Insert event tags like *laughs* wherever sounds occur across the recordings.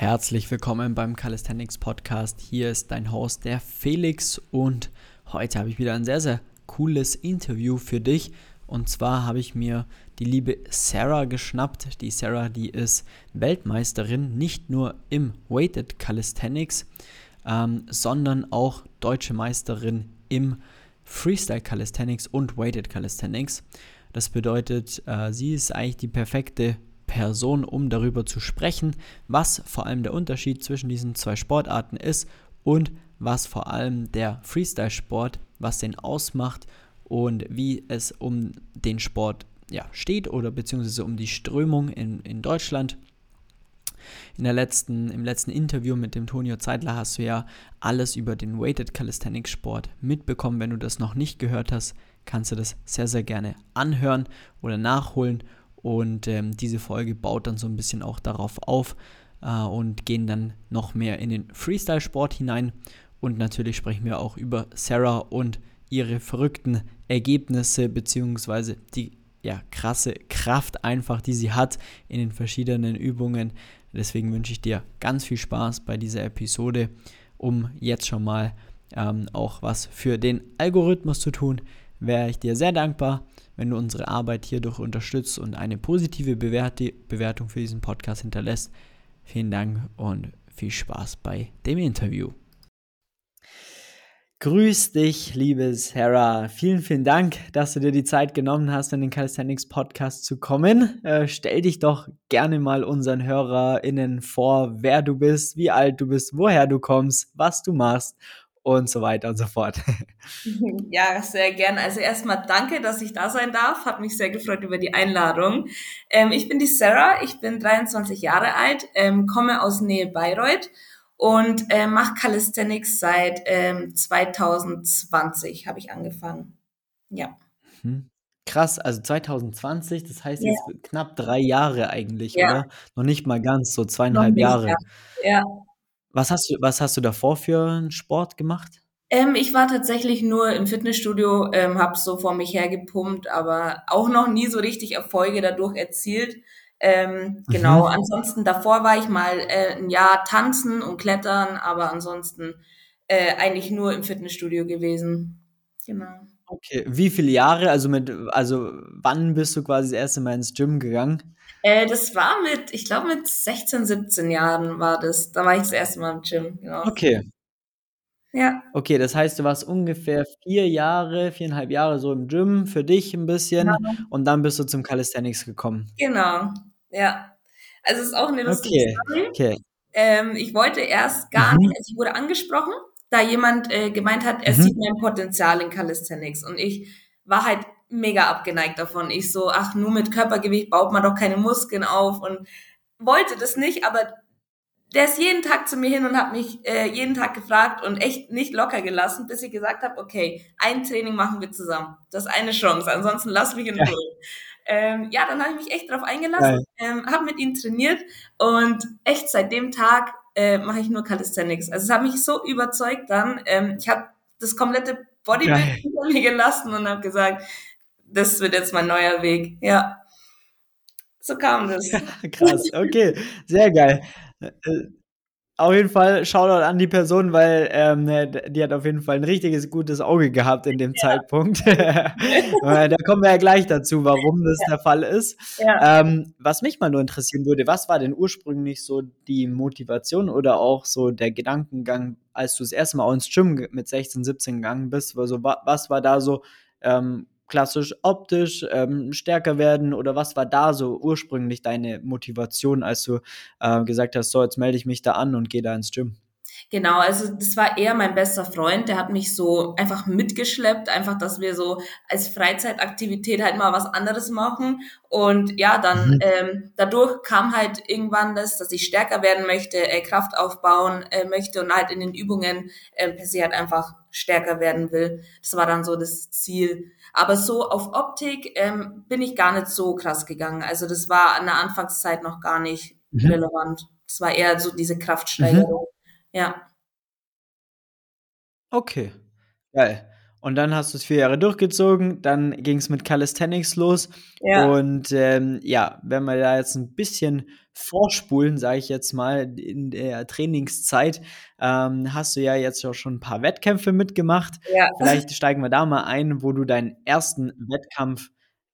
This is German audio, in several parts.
Herzlich willkommen beim Calisthenics Podcast. Hier ist dein Host, der Felix, und heute habe ich wieder ein sehr, sehr cooles Interview für dich. Und zwar habe ich mir die liebe Sarah geschnappt. Die Sarah, die ist Weltmeisterin, nicht nur im Weighted Calisthenics, ähm, sondern auch deutsche Meisterin im Freestyle Calisthenics und Weighted Calisthenics. Das bedeutet, äh, sie ist eigentlich die perfekte Person, um darüber zu sprechen, was vor allem der Unterschied zwischen diesen zwei Sportarten ist und was vor allem der Freestyle-Sport, was den ausmacht und wie es um den Sport ja, steht oder beziehungsweise um die Strömung in, in Deutschland. In der letzten, Im letzten Interview mit dem Tonio Zeitler hast du ja alles über den Weighted Calisthenics Sport mitbekommen. Wenn du das noch nicht gehört hast, kannst du das sehr, sehr gerne anhören oder nachholen. Und ähm, diese Folge baut dann so ein bisschen auch darauf auf äh, und gehen dann noch mehr in den Freestyle-Sport hinein. Und natürlich sprechen wir auch über Sarah und ihre verrückten Ergebnisse beziehungsweise die ja, krasse Kraft einfach, die sie hat in den verschiedenen Übungen. Deswegen wünsche ich dir ganz viel Spaß bei dieser Episode, um jetzt schon mal ähm, auch was für den Algorithmus zu tun. Wäre ich dir sehr dankbar, wenn du unsere Arbeit hierdurch unterstützt und eine positive Bewertung für diesen Podcast hinterlässt. Vielen Dank und viel Spaß bei dem Interview. Grüß dich, liebe Sarah. Vielen, vielen Dank, dass du dir die Zeit genommen hast, in den Calisthenics Podcast zu kommen. Äh, stell dich doch gerne mal unseren HörerInnen vor, wer du bist, wie alt du bist, woher du kommst, was du machst und so weiter und so fort. *laughs* *laughs* Ja, sehr gern. Also erstmal danke, dass ich da sein darf. Hat mich sehr gefreut über die Einladung. Ähm, ich bin die Sarah, ich bin 23 Jahre alt, ähm, komme aus Nähe Bayreuth und äh, mache Calisthenics seit ähm, 2020 habe ich angefangen. Ja. Mhm. Krass, also 2020, das heißt ja. jetzt knapp drei Jahre eigentlich, ja. oder? Noch nicht mal ganz, so zweieinhalb Jahre. Ja. Was hast du, was hast du davor für einen Sport gemacht? Ähm, ich war tatsächlich nur im Fitnessstudio, ähm, habe so vor mich hergepumpt, aber auch noch nie so richtig Erfolge dadurch erzielt. Ähm, genau, mhm. ansonsten davor war ich mal äh, ein Jahr tanzen und klettern, aber ansonsten äh, eigentlich nur im Fitnessstudio gewesen. Genau. Okay, wie viele Jahre, also mit, also wann bist du quasi das erste Mal ins Gym gegangen? Äh, das war mit, ich glaube mit 16, 17 Jahren war das. Da war ich das erste Mal im Gym, genau. Okay. Ja. Okay, das heißt, du warst ungefähr vier Jahre, viereinhalb Jahre so im Gym für dich ein bisschen genau. und dann bist du zum Calisthenics gekommen. Genau, ja. Also es ist auch eine lustige okay. Story. Okay. Ähm, ich wollte erst gar mhm. nicht, also ich wurde angesprochen, da jemand äh, gemeint hat, er mhm. sieht mein Potenzial in Calisthenics und ich war halt mega abgeneigt davon. Ich so, ach, nur mit Körpergewicht baut man doch keine Muskeln auf und wollte das nicht, aber der ist jeden Tag zu mir hin und hat mich äh, jeden Tag gefragt und echt nicht locker gelassen, bis ich gesagt habe, okay, ein Training machen wir zusammen. Das ist eine Chance, ansonsten lass mich in Ruhe. Ja, ähm, ja dann habe ich mich echt darauf eingelassen, ähm, habe mit ihm trainiert und echt seit dem Tag äh, mache ich nur Calisthenics. Also es hat mich so überzeugt dann. Ähm, ich habe das komplette Bodybuilding hinter mir gelassen und habe gesagt, das wird jetzt mein neuer Weg. Ja. So kam das. *laughs* Krass, okay, sehr geil. Äh, auf jeden Fall Shoutout an die Person, weil ähm, ne, die hat auf jeden Fall ein richtiges gutes Auge gehabt in dem ja. Zeitpunkt. *laughs* Äh, da kommen wir ja gleich dazu, warum das ja. der Fall ist. Ähm, was mich mal nur interessieren würde, was war denn ursprünglich so die Motivation oder auch so der Gedankengang, als du das erste Mal ins Gym mit 16, 17 gegangen bist? Also, was war da so ähm, klassisch optisch ähm, stärker werden oder was war da so ursprünglich deine Motivation, als du äh, gesagt hast, so jetzt melde ich mich da an und gehe da ins Gym? Genau, also das war eher mein bester Freund, der hat mich so einfach mitgeschleppt, einfach, dass wir so als Freizeitaktivität halt mal was anderes machen. Und ja, dann mhm. ähm, dadurch kam halt irgendwann das, dass ich stärker werden möchte, äh, Kraft aufbauen äh, möchte und halt in den Übungen äh, per se halt einfach stärker werden will. Das war dann so das Ziel. Aber so auf Optik ähm, bin ich gar nicht so krass gegangen. Also das war an der Anfangszeit noch gar nicht mhm. relevant. Das war eher so diese Kraftsteigerung. Mhm. Ja. Okay, geil. Und dann hast du es vier Jahre durchgezogen, dann ging es mit Calisthenics los. Ja. Und ähm, ja, wenn wir da jetzt ein bisschen vorspulen, sage ich jetzt mal, in der Trainingszeit, ähm, hast du ja jetzt auch schon ein paar Wettkämpfe mitgemacht. Ja. Vielleicht steigen wir da mal ein, wo du deinen ersten Wettkampf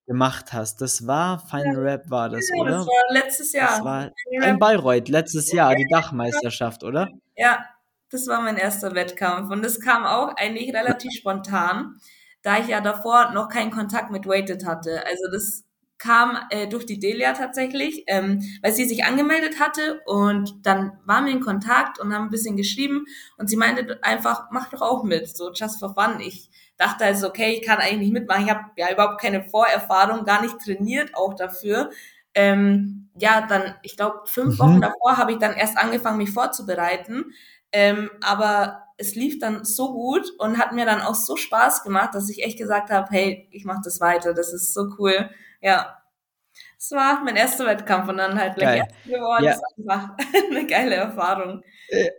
gemacht hast. Das war Final Rap war das, ja, oder? das war letztes Jahr. Das war in Bayreuth, letztes Jahr, die Dachmeisterschaft, oder? Ja, das war mein erster Wettkampf und das kam auch eigentlich relativ spontan, da ich ja davor noch keinen Kontakt mit Weighted hatte. Also das kam äh, durch die Delia tatsächlich, ähm, weil sie sich angemeldet hatte und dann waren wir in Kontakt und haben ein bisschen geschrieben und sie meinte einfach, mach doch auch mit, so just for fun. Ich dachte also, okay, ich kann eigentlich nicht mitmachen. Ich habe ja überhaupt keine Vorerfahrung, gar nicht trainiert auch dafür. Ähm, ja, dann, ich glaube, fünf mhm. Wochen davor habe ich dann erst angefangen, mich vorzubereiten. Ähm, aber es lief dann so gut und hat mir dann auch so Spaß gemacht, dass ich echt gesagt habe, hey, ich mache das weiter, das ist so cool. Ja, es war mein erster Wettkampf und dann halt gleich erst geworden. Ja. Das ist einfach *laughs* eine geile Erfahrung. Äh,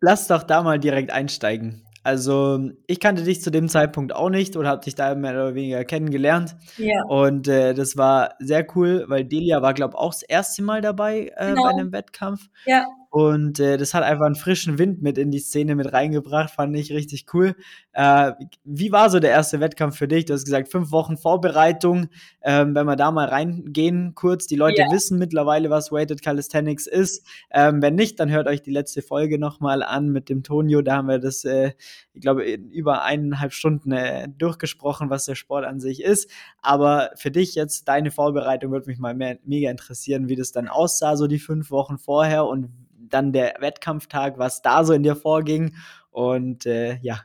lass doch da mal direkt einsteigen. Also ich kannte dich zu dem Zeitpunkt auch nicht oder habe dich da mehr oder weniger kennengelernt. Ja. Und äh, das war sehr cool, weil Delia war, glaube ich, auch das erste Mal dabei äh, genau. bei einem Wettkampf. Ja. Und äh, das hat einfach einen frischen Wind mit in die Szene mit reingebracht, fand ich richtig cool. Äh, wie war so der erste Wettkampf für dich? Du hast gesagt, fünf Wochen Vorbereitung. Ähm, wenn wir da mal reingehen, kurz. Die Leute ja. wissen mittlerweile, was Weighted Calisthenics ist. Ähm, wenn nicht, dann hört euch die letzte Folge nochmal an mit dem Tonio. Da haben wir das, äh, ich glaube, in über eineinhalb Stunden äh, durchgesprochen, was der Sport an sich ist. Aber für dich jetzt, deine Vorbereitung würde mich mal mehr, mega interessieren, wie das dann aussah, so die fünf Wochen vorher und dann der Wettkampftag, was da so in dir vorging. Und äh, ja.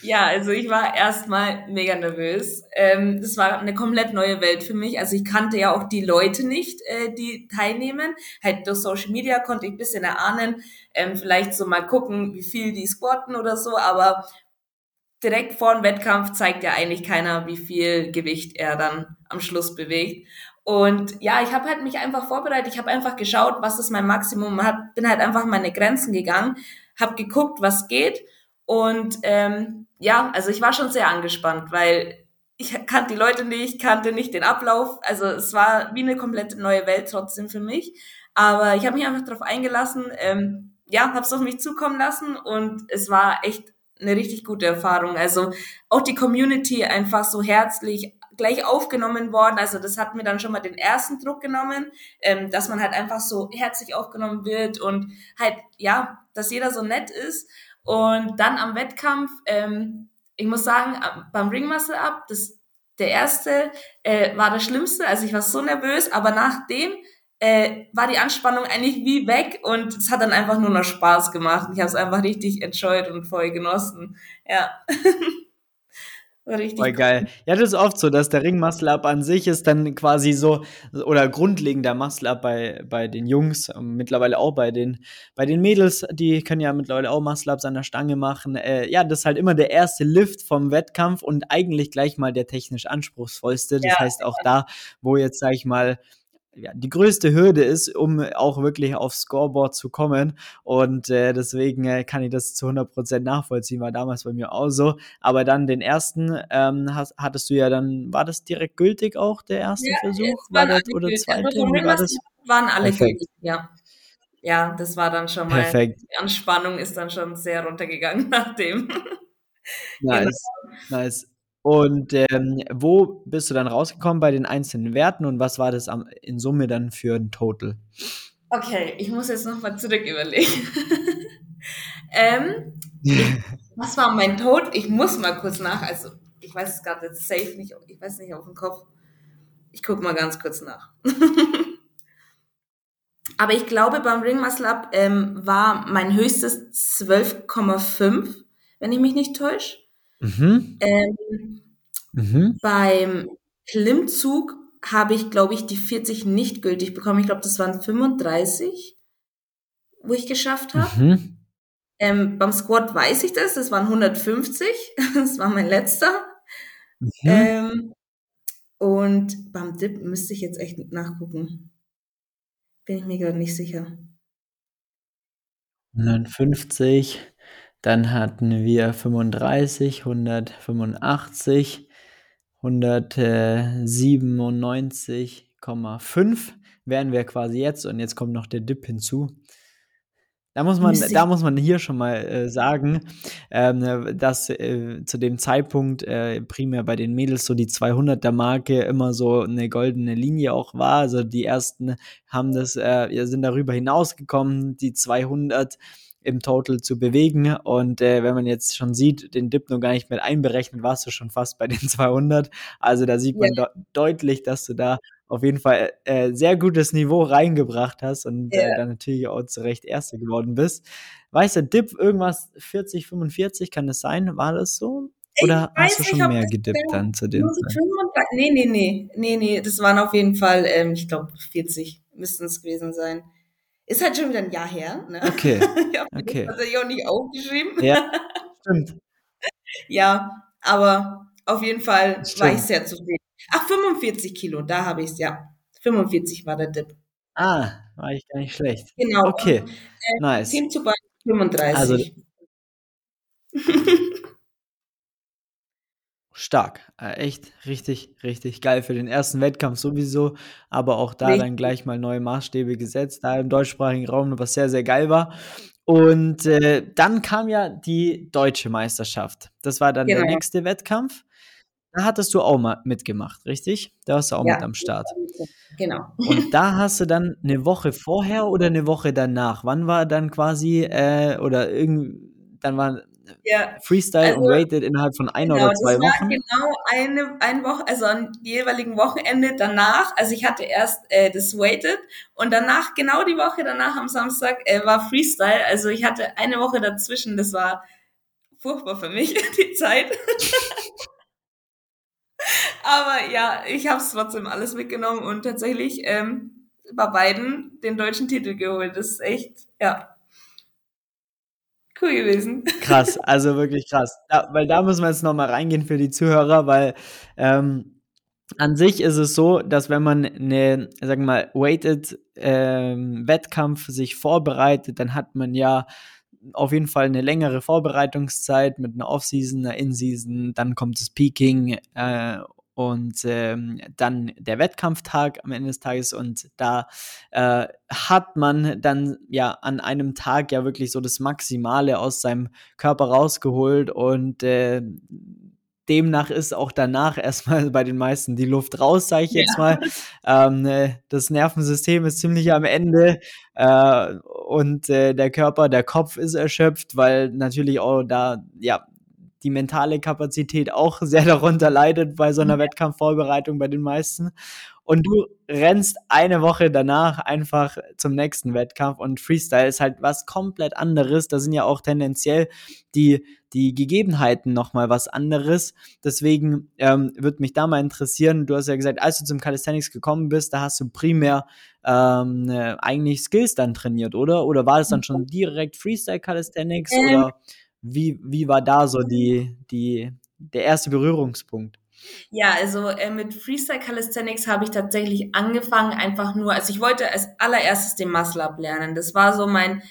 Ja, also ich war erstmal mega nervös. Ähm, das war eine komplett neue Welt für mich. Also ich kannte ja auch die Leute nicht, äh, die teilnehmen. Halt durch Social Media konnte ich ein bisschen erahnen, ähm, vielleicht so mal gucken, wie viel die squatten oder so, aber direkt vor dem Wettkampf zeigt ja eigentlich keiner, wie viel Gewicht er dann am Schluss bewegt. Und ja, ich habe halt mich einfach vorbereitet. Ich habe einfach geschaut, was ist mein Maximum. Hab, bin halt einfach meine Grenzen gegangen, habe geguckt, was geht. Und ähm, ja, also ich war schon sehr angespannt, weil ich kannte die Leute nicht, kannte nicht den Ablauf. Also es war wie eine komplette neue Welt trotzdem für mich. Aber ich habe mich einfach darauf eingelassen, ähm, ja, habe es auf mich zukommen lassen und es war echt eine richtig gute Erfahrung. Also auch die Community einfach so herzlich gleich aufgenommen worden. Also das hat mir dann schon mal den ersten Druck genommen, ähm, dass man halt einfach so herzlich aufgenommen wird und halt, ja, dass jeder so nett ist. Und dann am Wettkampf, ähm, ich muss sagen, beim Ring Muscle Up, das, der erste äh, war das Schlimmste. Also ich war so nervös, aber nachdem äh, war die Anspannung eigentlich wie weg und es hat dann einfach nur noch Spaß gemacht. Ich habe es einfach richtig enjoyed und voll genossen. Ja. *laughs* Richtig. Voll geil. Ja, das ist oft so, dass der Ring Muscle Up an sich ist dann quasi so, oder grundlegender Muscle Up bei, bei den Jungs, ähm, mittlerweile auch bei den, bei den Mädels, die können ja mittlerweile auch Muscle Ups an der Stange machen. Äh, ja, das ist halt immer der erste Lift vom Wettkampf und eigentlich gleich mal der technisch anspruchsvollste. Das ja, heißt auch da, wo jetzt, sag ich mal, ja, die größte Hürde ist, um auch wirklich aufs Scoreboard zu kommen. Und äh, deswegen äh, kann ich das zu 100% nachvollziehen, war damals bei mir auch so. Aber dann den ersten ähm, hast, hattest du ja dann, war das direkt gültig auch, der erste ja, Versuch? War das, oder zweite? Also, war das? Waren alle Perfekt. gültig, ja. Ja, das war dann schon mal, Perfekt. die Anspannung ist dann schon sehr runtergegangen *laughs* nach dem. Nice, genau. nice. Und ähm, wo bist du dann rausgekommen bei den einzelnen Werten und was war das am, in Summe dann für ein Total? Okay, ich muss jetzt nochmal zurück überlegen. *laughs* ähm, was war mein Total? Ich muss mal kurz nach, also ich weiß es gerade jetzt safe nicht, ich weiß nicht auf dem Kopf. Ich gucke mal ganz kurz nach. *laughs* Aber ich glaube, beim Ring Muscle Up ähm, war mein höchstes 12,5, wenn ich mich nicht täusche. Mhm. Ähm, mhm. Beim Klimmzug habe ich, glaube ich, die 40 nicht gültig bekommen. Ich glaube, das waren 35, wo ich geschafft habe. Mhm. Ähm, beim Squat weiß ich das, das waren 150. *laughs* das war mein letzter. Mhm. Ähm, und beim Dip müsste ich jetzt echt nachgucken. Bin ich mir gerade nicht sicher. 150. Dann hatten wir 35, 185, 197,5 wären wir quasi jetzt und jetzt kommt noch der Dip hinzu. Da muss man, da muss man hier schon mal äh, sagen, ähm, dass äh, zu dem Zeitpunkt äh, primär bei den Mädels so die 200er Marke immer so eine goldene Linie auch war. Also die ersten haben das, äh, sind darüber hinausgekommen, die 200 im Total zu bewegen. Und äh, wenn man jetzt schon sieht, den Dip nur gar nicht mit einberechnet, warst du schon fast bei den *laughs* 200. Also da sieht man ja. de deutlich, dass du da auf jeden Fall äh, sehr gutes Niveau reingebracht hast und äh, ja. äh, dann natürlich auch zu Recht Erste geworden bist. Weißt du, Dip irgendwas 40, 45, kann das sein? War das so? Oder hast du schon mehr gedippt dann zu den Nee, nee, nee, nee, nee, das waren auf jeden Fall, ähm, ich glaube, 40 müssten es gewesen sein. Ist halt schon wieder ein Jahr her. Ne? Okay. *laughs* ich habe okay. das tatsächlich auch nicht aufgeschrieben. Ja, *laughs* stimmt. ja, aber auf jeden Fall stimmt. war ich sehr zufrieden. Ach, 45 Kilo, da habe ich es, ja. 45 war der Dip. Ah, war ich gar nicht schlecht. Genau. Okay, und, äh, nice. Teamzug 35. Also, *laughs* stark. Äh, echt richtig, richtig geil für den ersten Wettkampf sowieso, aber auch da richtig. dann gleich mal neue Maßstäbe gesetzt, da im deutschsprachigen Raum, was sehr, sehr geil war. Und äh, dann kam ja die deutsche Meisterschaft. Das war dann genau. der nächste Wettkampf. Da hattest du auch mal mitgemacht, richtig? Da warst du auch ja, mit am Start. Genau. Und *laughs* da hast du dann eine Woche vorher oder eine Woche danach? Wann war dann quasi, äh, oder irgend, dann war ja, Freestyle also, und Rated innerhalb von einer genau, oder zwei das Wochen? War genau eine, eine Woche, also am jeweiligen Wochenende danach. Also ich hatte erst äh, das Weighted und danach, genau die Woche danach am Samstag, äh, war Freestyle. Also ich hatte eine Woche dazwischen, das war furchtbar für mich, *laughs* die Zeit. *laughs* Aber ja, ich habe es trotzdem alles mitgenommen und tatsächlich ähm, bei beiden den deutschen Titel geholt. Das ist echt, ja, cool gewesen. Krass, also wirklich krass. Ja, weil da müssen wir jetzt nochmal reingehen für die Zuhörer, weil ähm, an sich ist es so, dass wenn man eine, sagen wir mal, weighted ähm, Wettkampf sich vorbereitet, dann hat man ja auf jeden Fall eine längere Vorbereitungszeit mit einer Off-Season, einer In-Season, dann kommt das Peaking äh, und ähm, dann der Wettkampftag am Ende des Tages und da äh, hat man dann ja an einem Tag ja wirklich so das Maximale aus seinem Körper rausgeholt und äh, demnach ist auch danach *laughs* erstmal bei den meisten die Luft raus, sage ich jetzt ja. mal. Ähm, äh, das Nervensystem ist ziemlich am Ende äh, und äh, der Körper, der Kopf ist erschöpft, weil natürlich auch da ja die mentale Kapazität auch *laughs* sehr darunter leidet bei so einer mhm. Wettkampfvorbereitung bei den meisten. Und du rennst eine Woche danach einfach zum nächsten Wettkampf und Freestyle ist halt was komplett anderes. Da sind ja auch tendenziell die, die Gegebenheiten nochmal was anderes. Deswegen ähm, würde mich da mal interessieren, du hast ja gesagt, als du zum Calisthenics gekommen bist, da hast du primär ähm, äh, eigentlich Skills dann trainiert, oder? Oder war es dann schon direkt Freestyle Calisthenics ähm, oder wie, wie war da so die, die, der erste Berührungspunkt? Ja, also äh, mit Freestyle Calisthenics habe ich tatsächlich angefangen, einfach nur, also ich wollte als allererstes den Muscle Up lernen. Das war so mein,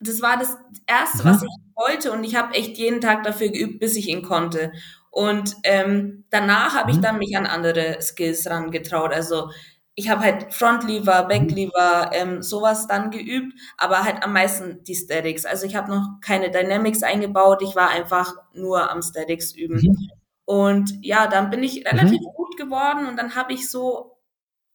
das war das Erste, mhm. was ich wollte und ich habe echt jeden Tag dafür geübt, bis ich ihn konnte. Und ähm, danach habe ich mhm. dann mich an andere Skills rangetraut. Also ich habe halt Frontlever, Backlever, ähm, sowas dann geübt, aber halt am meisten die Statics. Also ich habe noch keine Dynamics eingebaut, ich war einfach nur am Statics üben. Mhm. Und ja, dann bin ich relativ mhm. gut geworden und dann habe ich so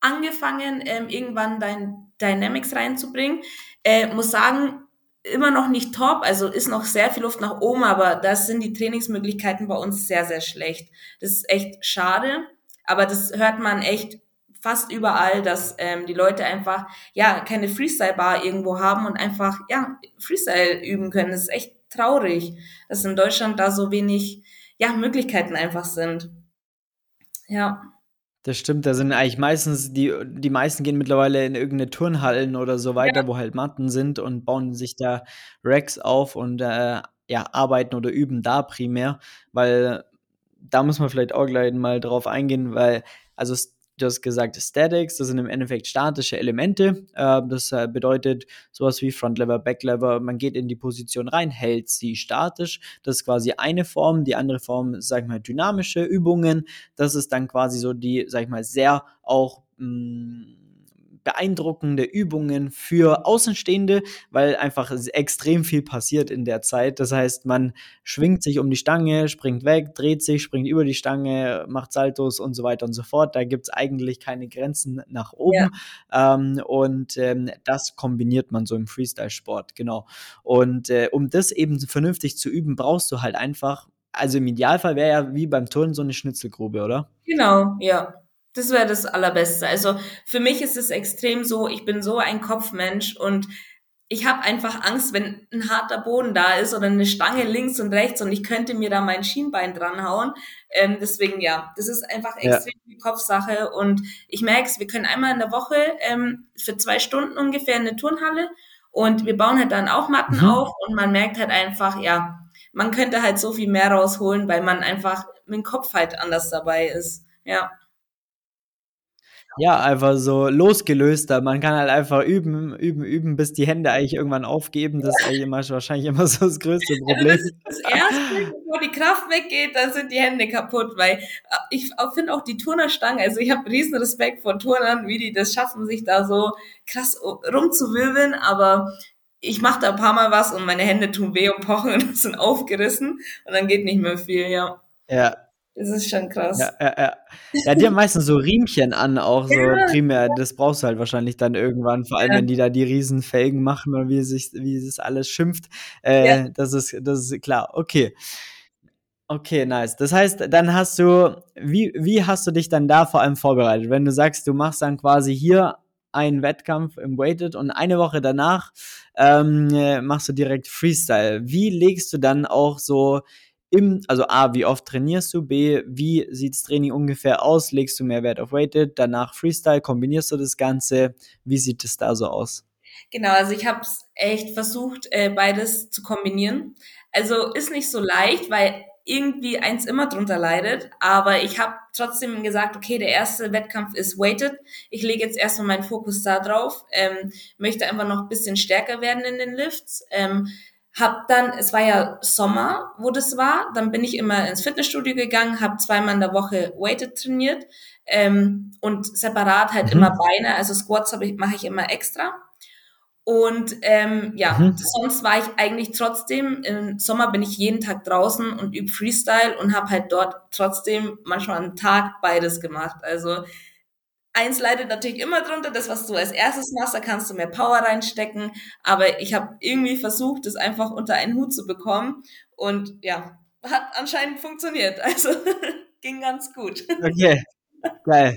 angefangen, ähm, irgendwann dein Dynamics reinzubringen. Äh, muss sagen, immer noch nicht top, also ist noch sehr viel Luft nach oben, aber das sind die Trainingsmöglichkeiten bei uns sehr, sehr schlecht. Das ist echt schade, aber das hört man echt fast überall, dass ähm, die Leute einfach ja keine Freestyle-Bar irgendwo haben und einfach ja Freestyle üben können. Das ist echt traurig, dass in Deutschland da so wenig ja Möglichkeiten einfach sind. Ja. Das stimmt, da sind eigentlich meistens, die, die meisten gehen mittlerweile in irgendeine Turnhallen oder so weiter, ja. wo halt Matten sind und bauen sich da Racks auf und äh, ja, arbeiten oder üben da primär, weil da muss man vielleicht auch gleich mal drauf eingehen, weil, also Du hast gesagt, Statics, das sind im Endeffekt statische Elemente. Äh, das äh, bedeutet sowas wie Frontlever, Backlever. Man geht in die Position rein, hält sie statisch. Das ist quasi eine Form. Die andere Form, sag ich mal, dynamische Übungen. Das ist dann quasi so die, sag ich mal, sehr auch mh, mm, beeindruckende Übungen für Außenstehende, weil einfach extrem viel passiert in der Zeit. Das heißt, man schwingt sich um die Stange, springt weg, dreht sich, springt über die Stange, macht Saltos und so weiter und so fort. Da gibt es eigentlich keine Grenzen nach oben. Ja. Ähm, und ähm, das kombiniert man so im Freestyle-Sport, genau. Und äh, um das eben vernünftig zu üben, brauchst du halt einfach also im Idealfall wäre ja wie beim Turnen so eine Schnitzelgrube, oder? Genau, ja. Das wäre das Allerbeste. Also für mich ist es extrem so, ich bin so ein Kopfmensch und ich habe einfach Angst, wenn ein harter Boden da ist oder eine Stange links und rechts und ich könnte mir da mein Schienbein dranhauen. Ähm, deswegen ja, das ist einfach extrem ja. die Kopfsache und ich merke es, wir können einmal in der Woche ähm, für zwei Stunden ungefähr in eine Turnhalle und wir bauen halt dann auch Matten mhm. auf und man merkt halt einfach, ja, man könnte halt so viel mehr rausholen, weil man einfach mit dem Kopf halt anders dabei ist. Ja. Ja, einfach so losgelöster. Man kann halt einfach üben, üben, üben, bis die Hände eigentlich irgendwann aufgeben. Das ist eigentlich immer, wahrscheinlich immer so das größte Problem. Also das, das erste, bevor die Kraft weggeht, dann sind die Hände kaputt, weil äh, ich finde auch die Turnerstange, also ich habe riesen Respekt vor Turnern, wie die das schaffen, sich da so krass rumzuwirbeln, aber ich mache da ein paar Mal was und meine Hände tun weh und pochen und *laughs* sind aufgerissen und dann geht nicht mehr viel, ja. Ja, das ist schon krass. Ja, ja, ja. ja die haben meistens so Riemchen an, auch so ja. primär. Das brauchst du halt wahrscheinlich dann irgendwann, vor allem ja. wenn die da die riesen Felgen machen und wie sich, wie es alles schimpft. Äh. Das ist, das ist klar. Okay. Okay, nice. Das heißt, dann hast du, wie, wie hast du dich dann da vor allem vorbereitet? Wenn du sagst, du machst dann quasi hier einen Wettkampf im Weighted und eine Woche danach ähm, machst du direkt Freestyle. Wie legst du dann auch so im, also A, wie oft trainierst du? B, wie sieht das Training ungefähr aus? Legst du mehr Wert auf Weighted, danach Freestyle, kombinierst du das Ganze? Wie sieht es da so aus? Genau, also ich habe es echt versucht, äh, beides zu kombinieren. Also ist nicht so leicht, weil irgendwie eins immer drunter leidet. Aber ich habe trotzdem gesagt, okay, der erste Wettkampf ist weighted. Ich lege jetzt erstmal meinen Fokus da drauf, ähm, möchte einfach noch ein bisschen stärker werden in den Lifts. Ähm, hab dann, es war ja Sommer, wo das war, dann bin ich immer ins Fitnessstudio gegangen, habe zweimal in der Woche Weighted trainiert ähm, und separat halt mhm. immer Beine, also Squats ich, mache ich immer extra. Und ähm, ja, mhm. sonst war ich eigentlich trotzdem, im Sommer bin ich jeden Tag draußen und übe Freestyle und habe halt dort trotzdem manchmal einen Tag beides gemacht. Also Eins leidet natürlich immer drunter, das, was du als erstes machst, da kannst du mehr Power reinstecken. Aber ich habe irgendwie versucht, das einfach unter einen Hut zu bekommen. Und ja, hat anscheinend funktioniert. *laughs* Also ging ganz gut. Okay, geil.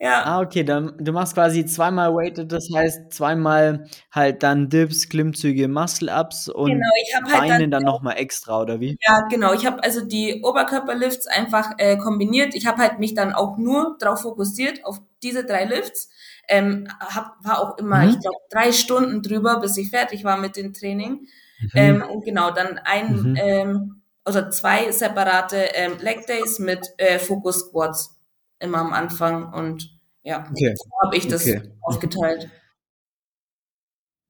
Ja. Ah, okay, dann du machst quasi zweimal Weighted, das heißt zweimal halt dann Dips, Klimmzüge, Muscle-Ups und genau, halt Beine dann, dann nochmal extra, oder wie? Ja, genau. Ich habe also die Oberkörperlifts einfach äh, kombiniert. Ich habe halt mich dann auch nur darauf fokussiert, auf diese drei Lifts. Ähm, hab, war auch immer, mhm. ich glaube, drei Stunden drüber, bis ich fertig war mit dem Training. Mhm. Ähm, und genau, dann ein mhm. ähm, oder zwei separate ähm, Leg Days mit äh, Focus Squats immer am Anfang und ja, okay. so habe ich das okay. aufgeteilt.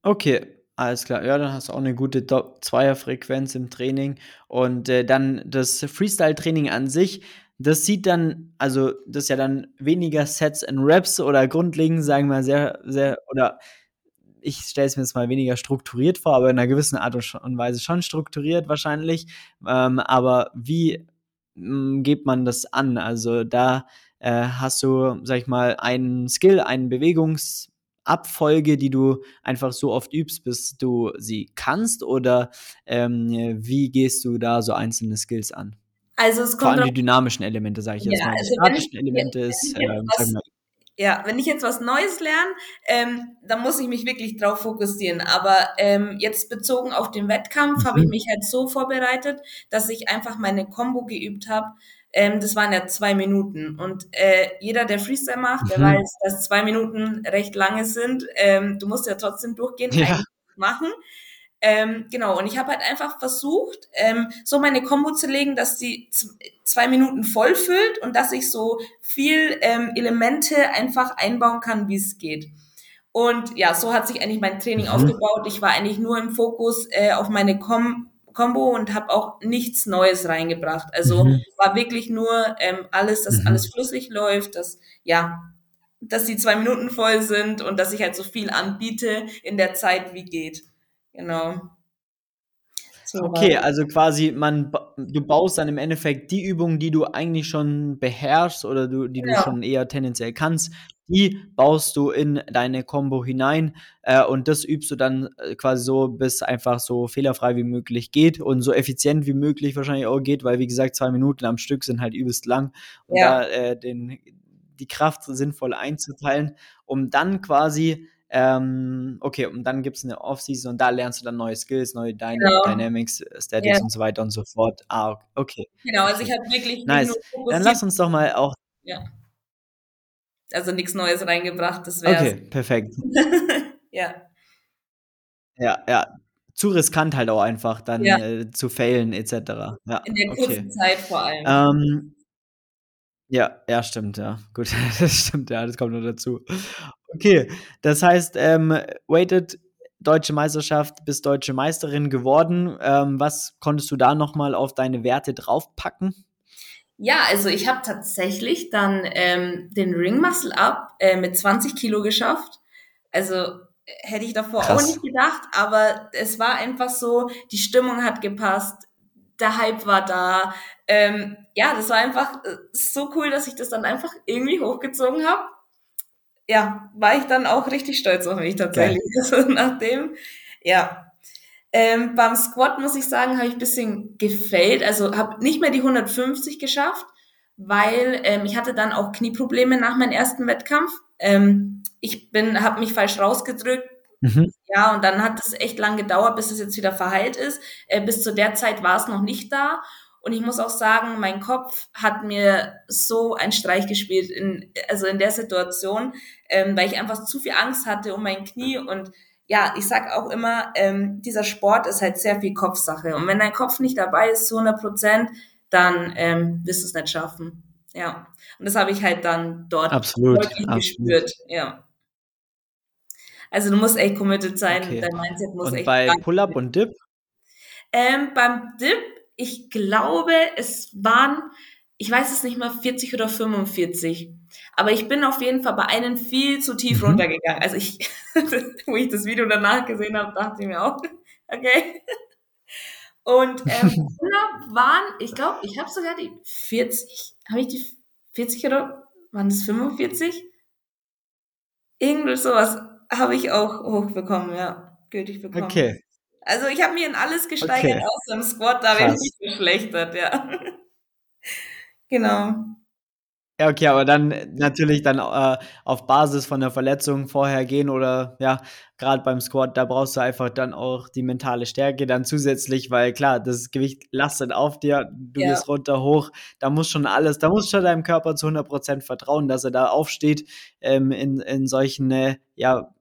Okay, alles klar. Ja, dann hast du auch eine gute Zweierfrequenz im Training. Und äh, dann das Freestyle-Training an sich, das sieht dann, also das ist ja dann weniger Sets and Reps oder grundlegend, sagen wir mal, sehr, sehr, oder ich stelle es mir jetzt mal weniger strukturiert vor, aber in einer gewissen Art und Weise schon strukturiert wahrscheinlich. Ähm, aber wie mh, mm, geht man das an? Also da äh, hast du, sag ich mal, einen Skill, eine Bewegungsabfolge, die du einfach so oft übst, bis du sie kannst? Oder ähm, wie gehst du da so einzelne Skills an? Also es kommt Vor allem die dynamischen Elemente, sage ich jetzt mal. Also die statischen Elemente ist, äh, mal, ja, wenn ich jetzt was Neues lerne, ähm, dann muss ich mich wirklich drauf fokussieren. Aber ähm, jetzt bezogen auf den Wettkampf mhm. habe ich mich halt so vorbereitet, dass ich einfach meine Combo geübt habe. Ähm, das waren ja zwei Minuten. Und äh, jeder, der Freestyle macht, mhm. der weiß, dass zwei Minuten recht lange sind. Ähm, du musst ja trotzdem durchgehend ja. machen. Ähm, genau, und ich habe halt einfach versucht, ähm, so meine Kombo zu legen, dass die zwei Minuten voll füllt und dass ich so viel ähm, Elemente einfach einbauen kann, wie es geht. Und ja, so hat sich eigentlich mein Training mhm. aufgebaut. Ich war eigentlich nur im Fokus äh, auf meine Kom Combo und habe auch nichts Neues reingebracht. Also mhm. war wirklich nur ähm, alles, dass mhm. alles flüssig läuft, dass ja dass die zwei Minuten voll sind und dass ich halt so viel anbiete in der Zeit wie geht. Genau. So okay, also quasi man du baust dann im Endeffekt die Übungen, die du eigentlich schon beherrschst oder du die du schon eher tendenziell kannst, die baust du in deine Combo hinein äh, und das übst du dann äh, quasi so, bis einfach so fehlerfrei wie möglich geht und so effizient wie möglich wahrscheinlich auch geht, weil wie gesagt zwei Minuten am Stück sind halt übelst lang und ja. da äh, den die Kraft sinnvoll einzuteilen, um dann quasi ähm, okay, und dann gibt es eine Off-Season und da lernst du dann neue Skills, neue Dy genau. Dynamics, Statics yeah. und so weiter und so fort. Ah, okay. Genau, also ich habe wirklich. Nice. Dann lass uns doch mal auch. Ja. Also nichts Neues reingebracht, das wäre. Okay, perfekt. *laughs* ja. Ja, ja. Zu riskant halt auch einfach dann ja. äh, zu failen, etc. Ja, In der kurzen okay. Zeit vor allem. Ähm, ja, ja, stimmt, ja. *laughs* Gut, das stimmt, ja, das kommt noch dazu. Okay, das heißt, ähm, Weighted Deutsche Meisterschaft bis Deutsche Meisterin geworden. Ähm, was konntest du da nochmal auf deine Werte draufpacken? Ja, also ich habe tatsächlich dann ähm, den Ring Muscle Up äh, mit 20 Kilo geschafft. Also hätte ich davor Krass. auch nicht gedacht, aber es war einfach so, die Stimmung hat gepasst, der Hype war da. Ähm, ja, das war einfach äh, so cool, dass ich das dann einfach irgendwie hochgezogen habe. Ja, war ich dann auch richtig stolz auf mich tatsächlich. *laughs* Also nachdem, ja. Ähm, beim Squat muss ich sagen, habe ich ein bisschen gefällt. Also habe nicht mehr die 150 geschafft, weil ähm, ich hatte dann auch Knieprobleme nach meinem ersten Wettkampf. Ähm, ich bin, habe mich falsch rausgedrückt, Mhm. Ja, und dann hat es echt lang gedauert, bis es jetzt wieder verheilt ist. Äh, bis zu der Zeit war es noch nicht da. Und ich muss auch sagen, mein Kopf hat mir so einen Streich gespielt, in, also in der Situation, ähm, weil ich einfach zu viel Angst hatte um mein Knie. Und ja, ich sag auch immer, ähm, dieser Sport ist halt sehr viel Kopfsache. Und wenn dein Kopf nicht dabei ist zu 100 Prozent, dann ähm, wirst du es nicht schaffen. Ja, und das habe ich halt dann dort absolut, absolut. gespürt. Ja. Also du musst echt committed sein, okay. dein Mindset muss und echt. Bei Pull-up und Dip? Ähm, beim Dip, ich glaube, es waren, ich weiß es nicht mal, 40 oder 45. Aber ich bin auf jeden Fall bei einem viel zu tief mhm. runtergegangen. Also ich, *laughs* wo ich das Video danach gesehen habe, dachte ich mir auch, *laughs* okay. Und ähm, *laughs* waren, ich glaube, ich habe sogar die 40, habe ich die 40 oder waren das 45? Irgendwie sowas habe ich auch hochbekommen, ja. Gültig bekommen. Okay. Also ich habe mir in alles gesteigert, okay. außer im Squat, da bin ich nicht geschlechtert, ja. genau. Ja, okay, aber dann natürlich dann äh, auf Basis von der Verletzung vorher gehen oder ja, gerade beim Squat, da brauchst du einfach dann auch die mentale Stärke dann zusätzlich, weil klar, das Gewicht lastet auf dir, du ja. gehst runter, hoch, da muss schon alles, da muss schon deinem Körper zu 100% vertrauen, dass er da aufsteht ähm, in, in solchen, äh, ja,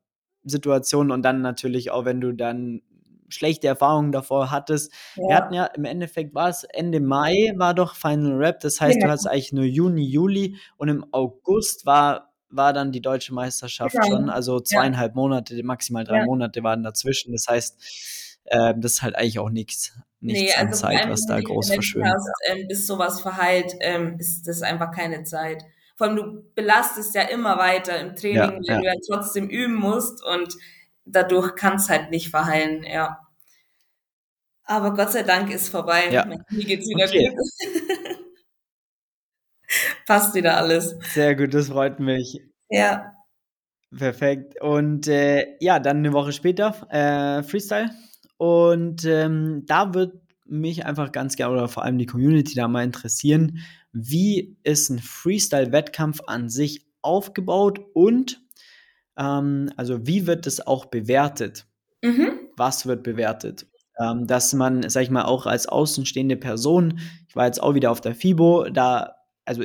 Situationen und dann natürlich auch, wenn du dann schlechte Erfahrungen davor hattest. Ja. Wir hatten ja im Endeffekt war es Ende Mai war doch Final Rap, das heißt, ja. du hast eigentlich nur Juni, Juli und im August war war dann die deutsche Meisterschaft genau. schon, also zweieinhalb ja. Monate, maximal drei Monate waren dazwischen. Das heißt, äh, das ist halt eigentlich auch nichts, nichts nee, also an Zeit, was da groß verschwimmt. ähm, bis sowas verheilt, ähm, ist das einfach keine Zeit. Vor allem, du belastest ja immer weiter im Training, ja, wenn ja. du ja trotzdem üben musst und dadurch kann es halt nicht verheilen, ja. Aber Gott sei Dank ist vorbei. Ja. Mir geht's wieder okay. gut. *laughs* Passt wieder alles. Sehr gut, das freut mich. Ja. Perfekt. Und äh, ja, dann eine Woche später äh, Freestyle. Und ähm, da wird mich einfach ganz gerne oder vor allem die Community da mal interessieren, wie ist ein Freestyle-Wettkampf an sich aufgebaut und ähm, also wie wird es auch bewertet? Mhm. Was wird bewertet? Ähm, dass man, sag ich mal, auch als außenstehende Person, ich war jetzt auch wieder auf der FIBO, da, also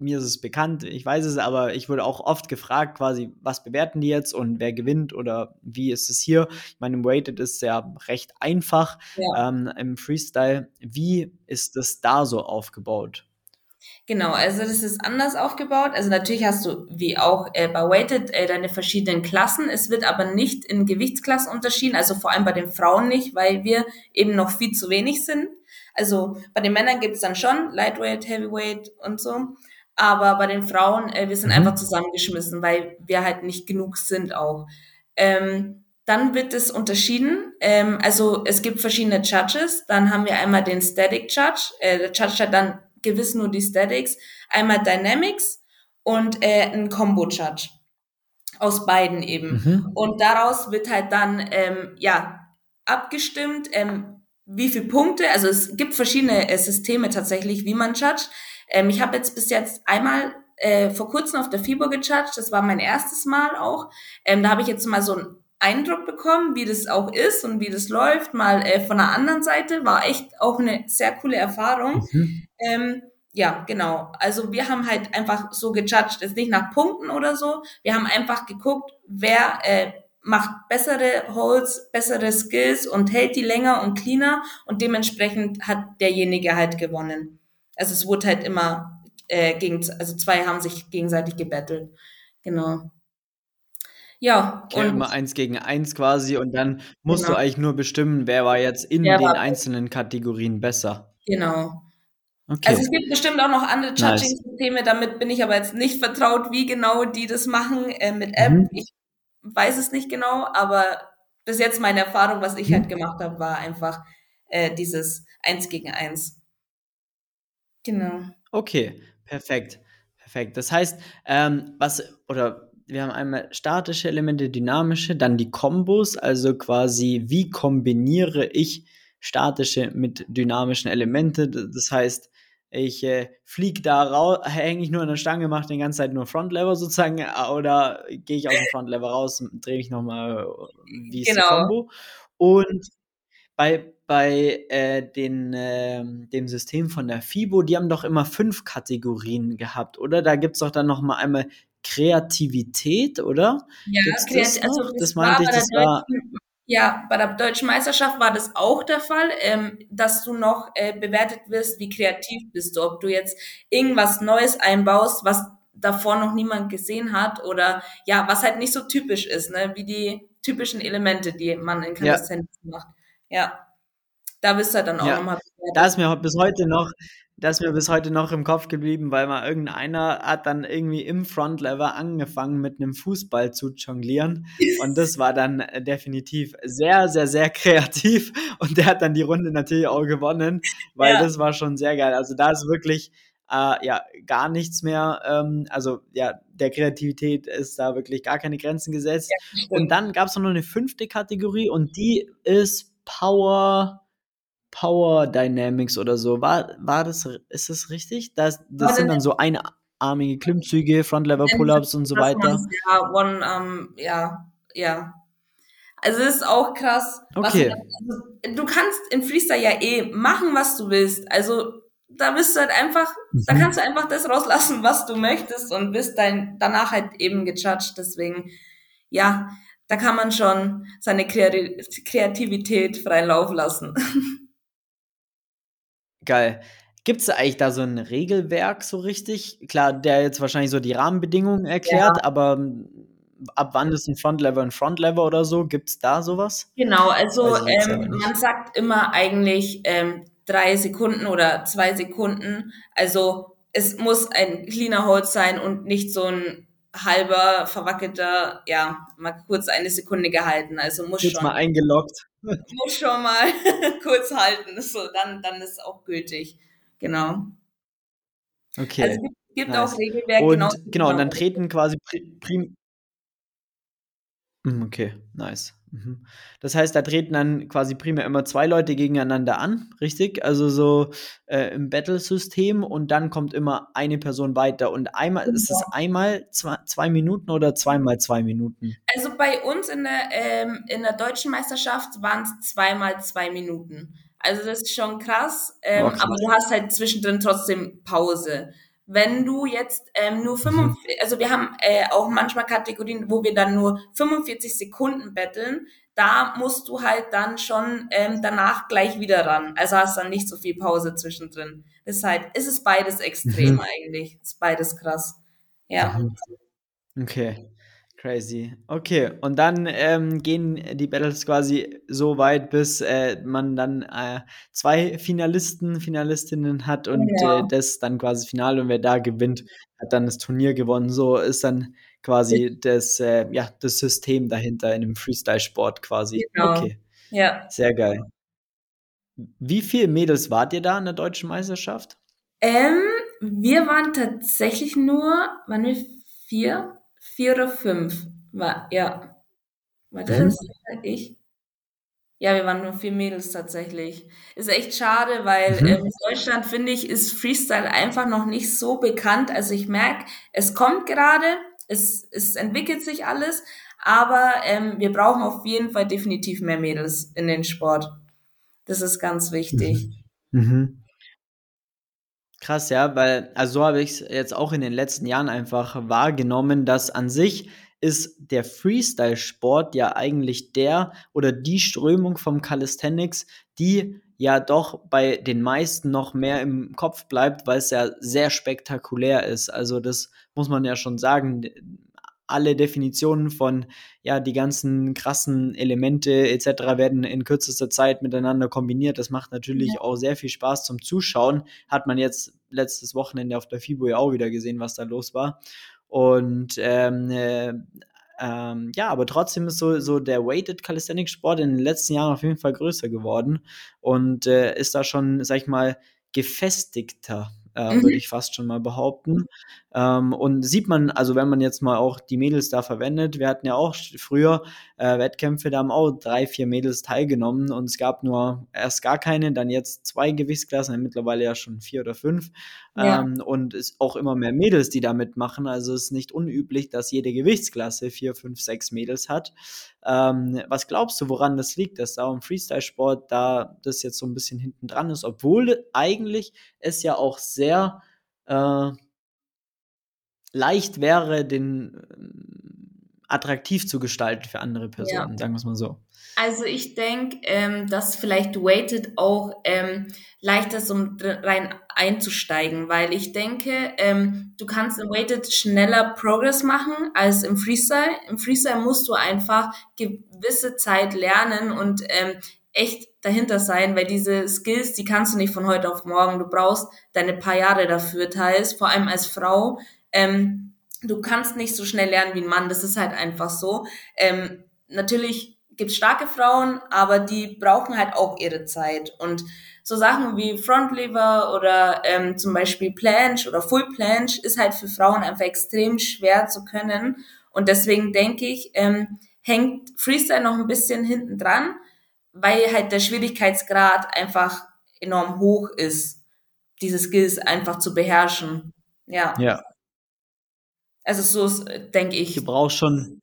mir ist es bekannt, ich weiß es, aber ich wurde auch oft gefragt, quasi, was bewerten die jetzt und wer gewinnt oder wie ist es hier? Ich meine, im Weighted ist es ja recht einfach. Ja. Ähm, Im Freestyle, wie ist es da so aufgebaut? Genau, also das ist anders aufgebaut. Also natürlich hast du wie auch äh, bei Weighted äh, deine verschiedenen Klassen. Es wird aber nicht in Gewichtsklassen unterschieden, also vor allem bei den Frauen nicht, weil wir eben noch viel zu wenig sind. Also bei den Männern gibt es dann schon Lightweight, Heavyweight und so. Aber bei den Frauen, äh, wir sind mhm. einfach zusammengeschmissen, weil wir halt nicht genug sind auch. Ähm, dann wird es unterschieden. Ähm, also es gibt verschiedene Judges. Dann haben wir einmal den Static Judge. Äh, der Judge hat dann gewiss nur die Statics. Einmal Dynamics und äh, ein Combo Judge. Aus beiden eben. Mhm. Und daraus wird halt dann, ähm, ja, abgestimmt, ähm, wie viele Punkte, also es gibt verschiedene äh, Systeme tatsächlich, wie man judgt. Ähm, ich habe jetzt bis jetzt einmal äh, vor kurzem auf der FIBO gejudged, das war mein erstes Mal auch. Ähm, da habe ich jetzt mal so einen Eindruck bekommen, wie das auch ist und wie das läuft, mal äh, von der anderen Seite. War echt auch eine sehr coole Erfahrung. Mhm. Ähm, ja, genau. Also wir haben halt einfach so gejudged, ist nicht nach Punkten oder so. Wir haben einfach geguckt, wer äh, macht bessere Holds, bessere Skills und hält die länger und cleaner und dementsprechend hat derjenige halt gewonnen. Also es wurde halt immer äh, gegen, also zwei haben sich gegenseitig gebettelt. Genau. Ja. Okay, und immer eins gegen eins quasi und dann musst genau. du eigentlich nur bestimmen, wer war jetzt in den einzelnen Kategorien besser. Genau. Okay. Also es gibt bestimmt auch noch andere Judging-Systeme, damit bin ich aber jetzt nicht vertraut, wie genau die das machen äh, mit App. Mhm. Ich weiß es nicht genau, aber bis jetzt meine Erfahrung, was ich mhm. halt gemacht habe, war einfach äh, dieses Eins gegen Eins. Genau. Okay, perfekt. Perfekt. Das heißt, ähm, was, oder wir haben einmal statische Elemente, dynamische, dann die Kombos, also quasi, wie kombiniere ich statische mit dynamischen Elemente. Das heißt, ich äh, fliege da raus, hänge ich nur an der Stange, mache die ganze Zeit nur Frontlever sozusagen, äh, oder gehe ich aus dem Frontlever raus und drehe mich nochmal, wie ist genau. die Combo. Und bei, bei äh, den, äh, dem System von der FIBO, die haben doch immer fünf Kategorien gehabt, oder? Da gibt es doch dann nochmal einmal Kreativität, oder? Ja, Kreativität. Also das, das meinte ich, das war. Ja, bei der deutschen Meisterschaft war das auch der Fall, ähm, dass du noch äh, bewertet wirst, wie kreativ bist du, ob du jetzt irgendwas Neues einbaust, was davor noch niemand gesehen hat oder ja, was halt nicht so typisch ist, ne, wie die typischen Elemente, die man in Calisthenics ja. macht. Ja, da bist du halt dann auch ja. nochmal bewertet. Da ist mir bis heute noch, das ist mir bis heute noch im Kopf geblieben, weil mal irgendeiner hat dann irgendwie im Frontlever angefangen mit einem Fußball zu jonglieren und das war dann äh, definitiv sehr, sehr, sehr *laughs* kreativ und der hat dann die Runde natürlich auch gewonnen, weil ja. das war schon sehr geil. Also da ist wirklich äh, ja gar nichts mehr, ähm, also ja, der Kreativität ist da wirklich gar keine Grenzen gesetzt. Ja, und dann gab es noch eine fünfte Kategorie und die ist Power Power Dynamics oder so. War, war das, ist das richtig? Das, das sind dann so einarmige Klimmzüge, Frontlever Pull-Ups und so weiter. Ja, one, um, ja, ja. Also es ist auch krass. Okay. Du, also, du kannst in Freestyle ja eh machen, was du willst. Also da bist du halt einfach, mhm. da kannst du einfach das rauslassen, was du möchtest und bist dann danach halt eben gejudged. Deswegen, ja, da kann man schon seine Kreativität freien Lauf lassen. *laughs* Geil. Gibt es eigentlich da so ein Regelwerk so richtig? Klar, der jetzt wahrscheinlich so die Rahmenbedingungen erklärt, ja. aber ab wann ist ein Frontlever ein Frontlever oder so? Gibt es da sowas? Genau, also ähm, man sagt immer eigentlich ähm, drei Sekunden oder zwei Sekunden. Also es muss ein cleaner Holz sein und nicht so ein halber, verwackelter, ja, mal kurz eine Sekunde gehalten. Also muss Jetzt schon. mal eingeloggt. Muss schon mal *laughs* kurz halten. So, dann, dann ist es auch gültig. Genau. Okay. Also es gibt, nice. auch Regelwerke. Und genau, genau, und dann treten quasi prim. Hm, okay, nice. Mhm. Das heißt, da treten dann quasi primär immer zwei Leute gegeneinander an, richtig? Also so äh, im Battle-System und dann kommt immer eine Person weiter. Und einmal genau. ist es einmal zwei, zwei, Minuten oder zweimal zwei Minuten? Also bei uns in der, ähm, in der deutschen Meisterschaft waren es zweimal zwei Minuten. Also das ist schon krass, ähm, krass. aber du hast halt zwischendrin trotzdem Pause. Wenn du jetzt ähm, nur 45, mhm. also wir haben äh, auch manchmal Kategorien, wo wir dann nur 45 Sekunden betteln, da musst du halt dann schon ähm, danach gleich wieder ran. Also hast dann nicht so viel Pause zwischendrin. Deshalb ist es beides extrem mhm. eigentlich. Ist beides krass. Ja. Mhm. Okay. Crazy. Okay, und dann ähm, gehen die Battles quasi so weit, bis äh, man dann äh, zwei Finalisten, Finalistinnen hat und ja. äh, das dann quasi Finale und wer da gewinnt, hat dann das Turnier gewonnen. So ist dann quasi das, äh, ja, das System dahinter in dem Freestyle-Sport quasi. Genau. Okay. Ja. Sehr geil. Wie viele Mädels wart ihr da in der deutschen Meisterschaft? Ähm, wir waren tatsächlich nur, waren wir vier? Vier oder fünf? War, ja. War das mhm. ich? Ja, wir waren nur vier Mädels tatsächlich. Ist echt schade, weil mhm. ähm, in Deutschland, finde ich, ist Freestyle einfach noch nicht so bekannt. Also ich merke, es kommt gerade, es, es entwickelt sich alles, aber ähm, wir brauchen auf jeden Fall definitiv mehr Mädels in den Sport. Das ist ganz wichtig. Mhm. Mhm. Krass, ja, weil, also so habe ich es jetzt auch in den letzten Jahren einfach wahrgenommen, dass an sich ist der Freestyle-Sport ja eigentlich der oder die Strömung vom Calisthenics, die ja doch bei den meisten noch mehr im Kopf bleibt, weil es ja sehr spektakulär ist. Also das muss man ja schon sagen alle Definitionen von, ja, die ganzen krassen Elemente etc. werden in kürzester Zeit miteinander kombiniert. Das macht natürlich ja. auch sehr viel Spaß zum Zuschauen. Hat man jetzt letztes Wochenende auf der FIBO ja auch wieder gesehen, was da los war. Und ähm, äh, ähm, ja, aber trotzdem ist so, so der Weighted Calisthenics Sport in den letzten Jahren auf jeden Fall größer geworden und äh, ist da schon, sag ich mal, gefestigter äh, mhm. würde ich fast schon mal behaupten. Ähm, und sieht man, also wenn man jetzt mal auch die Mädels da verwendet, wir hatten ja auch früher äh, Wettkämpfe, da haben auch drei, vier Mädels teilgenommen und es gab nur erst gar keine, dann jetzt zwei Gewichtsklassen, mittlerweile ja schon vier oder fünf. Ja. Ähm, und es auch immer mehr Mädels, die da mitmachen. Also es ist nicht unüblich, dass jede Gewichtsklasse vier, fünf, sechs Mädels hat. Ähm, was glaubst du, woran das liegt, dass da im Freestyle-Sport da das jetzt so ein bisschen hinten dran ist, obwohl eigentlich es ja auch sehr äh, leicht wäre, den äh, attraktiv zu gestalten für andere Personen, ja. sagen wir es mal so. Also ich denke, ähm, dass vielleicht Weighted auch ähm, leichter ist, um rein einzusteigen, weil ich denke, ähm, du kannst im Weighted schneller Progress machen als im Freestyle. Im Freestyle musst du einfach gewisse Zeit lernen und ähm, echt dahinter sein, weil diese Skills, die kannst du nicht von heute auf morgen. Du brauchst deine paar Jahre dafür teils, vor allem als Frau. Ähm, du kannst nicht so schnell lernen wie ein Mann, das ist halt einfach so. Ähm, natürlich gibt starke Frauen, aber die brauchen halt auch ihre Zeit. Und so Sachen wie Frontlever oder ähm, zum Beispiel Planche oder Full Planche ist halt für Frauen einfach extrem schwer zu können. Und deswegen denke ich, ähm, hängt Freestyle noch ein bisschen hinten dran, weil halt der Schwierigkeitsgrad einfach enorm hoch ist, diese Skills einfach zu beherrschen. Ja. Ja. Also so denke ich. Du brauchst schon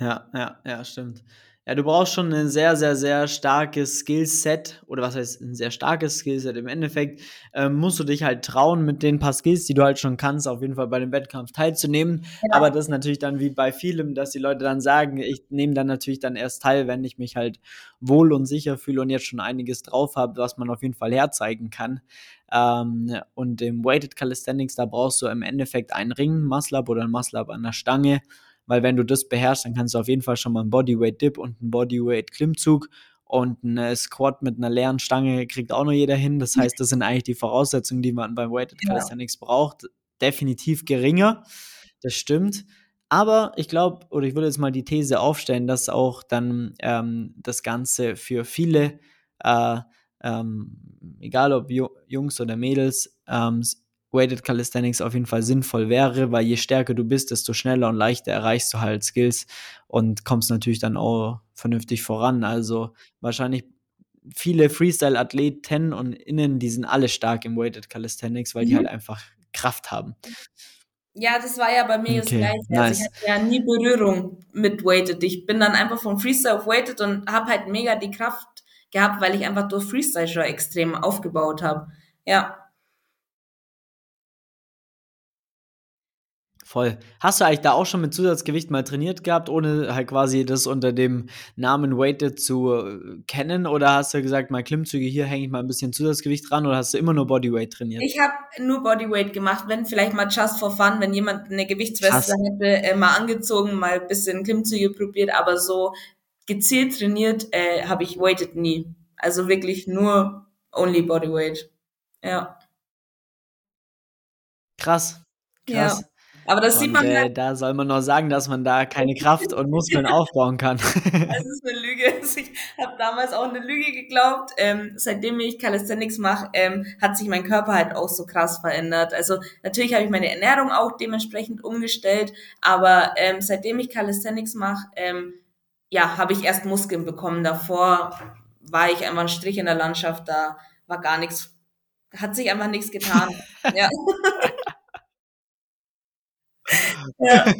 ja, ja, ja, stimmt. Ja, du brauchst schon ein sehr, sehr, sehr starkes Skillset oder was heißt ein sehr starkes Skillset. Im Endeffekt ähm, musst du dich halt trauen, mit den paar Skills, die du halt schon kannst, auf jeden Fall bei dem Wettkampf teilzunehmen. Genau. Aber das ist natürlich dann wie bei vielem, dass die Leute dann sagen, ich nehme dann natürlich dann erst teil, wenn ich mich halt wohl und sicher fühle und jetzt schon einiges drauf habe, was man auf jeden Fall herzeigen kann. Ähm, und im Weighted Calisthenics, da brauchst du im Endeffekt einen Ring, Muscle-Up oder ein Muscle-Up an der Stange weil wenn du das beherrschst, dann kannst du auf jeden Fall schon mal einen Bodyweight Dip und einen Bodyweight Klimmzug und ein Squat mit einer leeren Stange kriegt auch noch jeder hin. Das heißt, das sind eigentlich die Voraussetzungen, die man beim Weighted Calisthenics ja. braucht. Definitiv geringer. Das stimmt. Aber ich glaube, oder ich würde jetzt mal die These aufstellen, dass auch dann ähm, das Ganze für viele, äh, ähm, egal ob Jungs oder Mädels, ähm, Weighted Calisthenics auf jeden Fall sinnvoll wäre, weil je stärker du bist, desto schneller und leichter erreichst du halt Skills und kommst natürlich dann auch vernünftig voran. Also wahrscheinlich viele Freestyle-Athleten und Innen, die sind alle stark im Weighted Calisthenics, weil mhm. die halt einfach Kraft haben. Ja, das war ja bei mir okay, das Gleiche. Nice. Also ich hatte ja nie Berührung mit Weighted. Ich bin dann einfach von Freestyle auf Weighted und habe halt mega die Kraft gehabt, weil ich einfach durch Freestyle schon extrem aufgebaut habe. Ja. Voll. Hast du eigentlich da auch schon mit Zusatzgewicht mal trainiert gehabt, ohne halt quasi das unter dem Namen Weighted zu äh, kennen? Oder hast du gesagt, mal Klimmzüge, hier hänge ich mal ein bisschen Zusatzgewicht dran? Oder hast du immer nur Bodyweight trainiert? Ich habe nur Bodyweight gemacht, wenn vielleicht mal just for fun, wenn jemand eine Gewichtsweste hätte, äh, mal angezogen, mal ein bisschen Klimmzüge probiert, aber so gezielt trainiert äh, habe ich Weighted nie. Also wirklich nur only Bodyweight. Ja. Krass. Krass. Ja. Aber das und, sieht man äh, halt. Da soll man noch sagen, dass man da keine *laughs* Kraft und Muskeln aufbauen kann. *laughs* Das ist eine Lüge. *laughs* Ich habe damals auch eine Lüge geglaubt. Ähm, seitdem ich Calisthenics mache, ähm, hat sich mein Körper halt auch so krass verändert. Also natürlich habe ich meine Ernährung auch dementsprechend umgestellt, aber ähm, seitdem ich Calisthenics mache, ähm, ja, habe ich erst Muskeln bekommen. Davor war ich einfach ein Strich in der Landschaft, da war gar nichts, hat sich einfach nichts getan. ja. Ja. *laughs*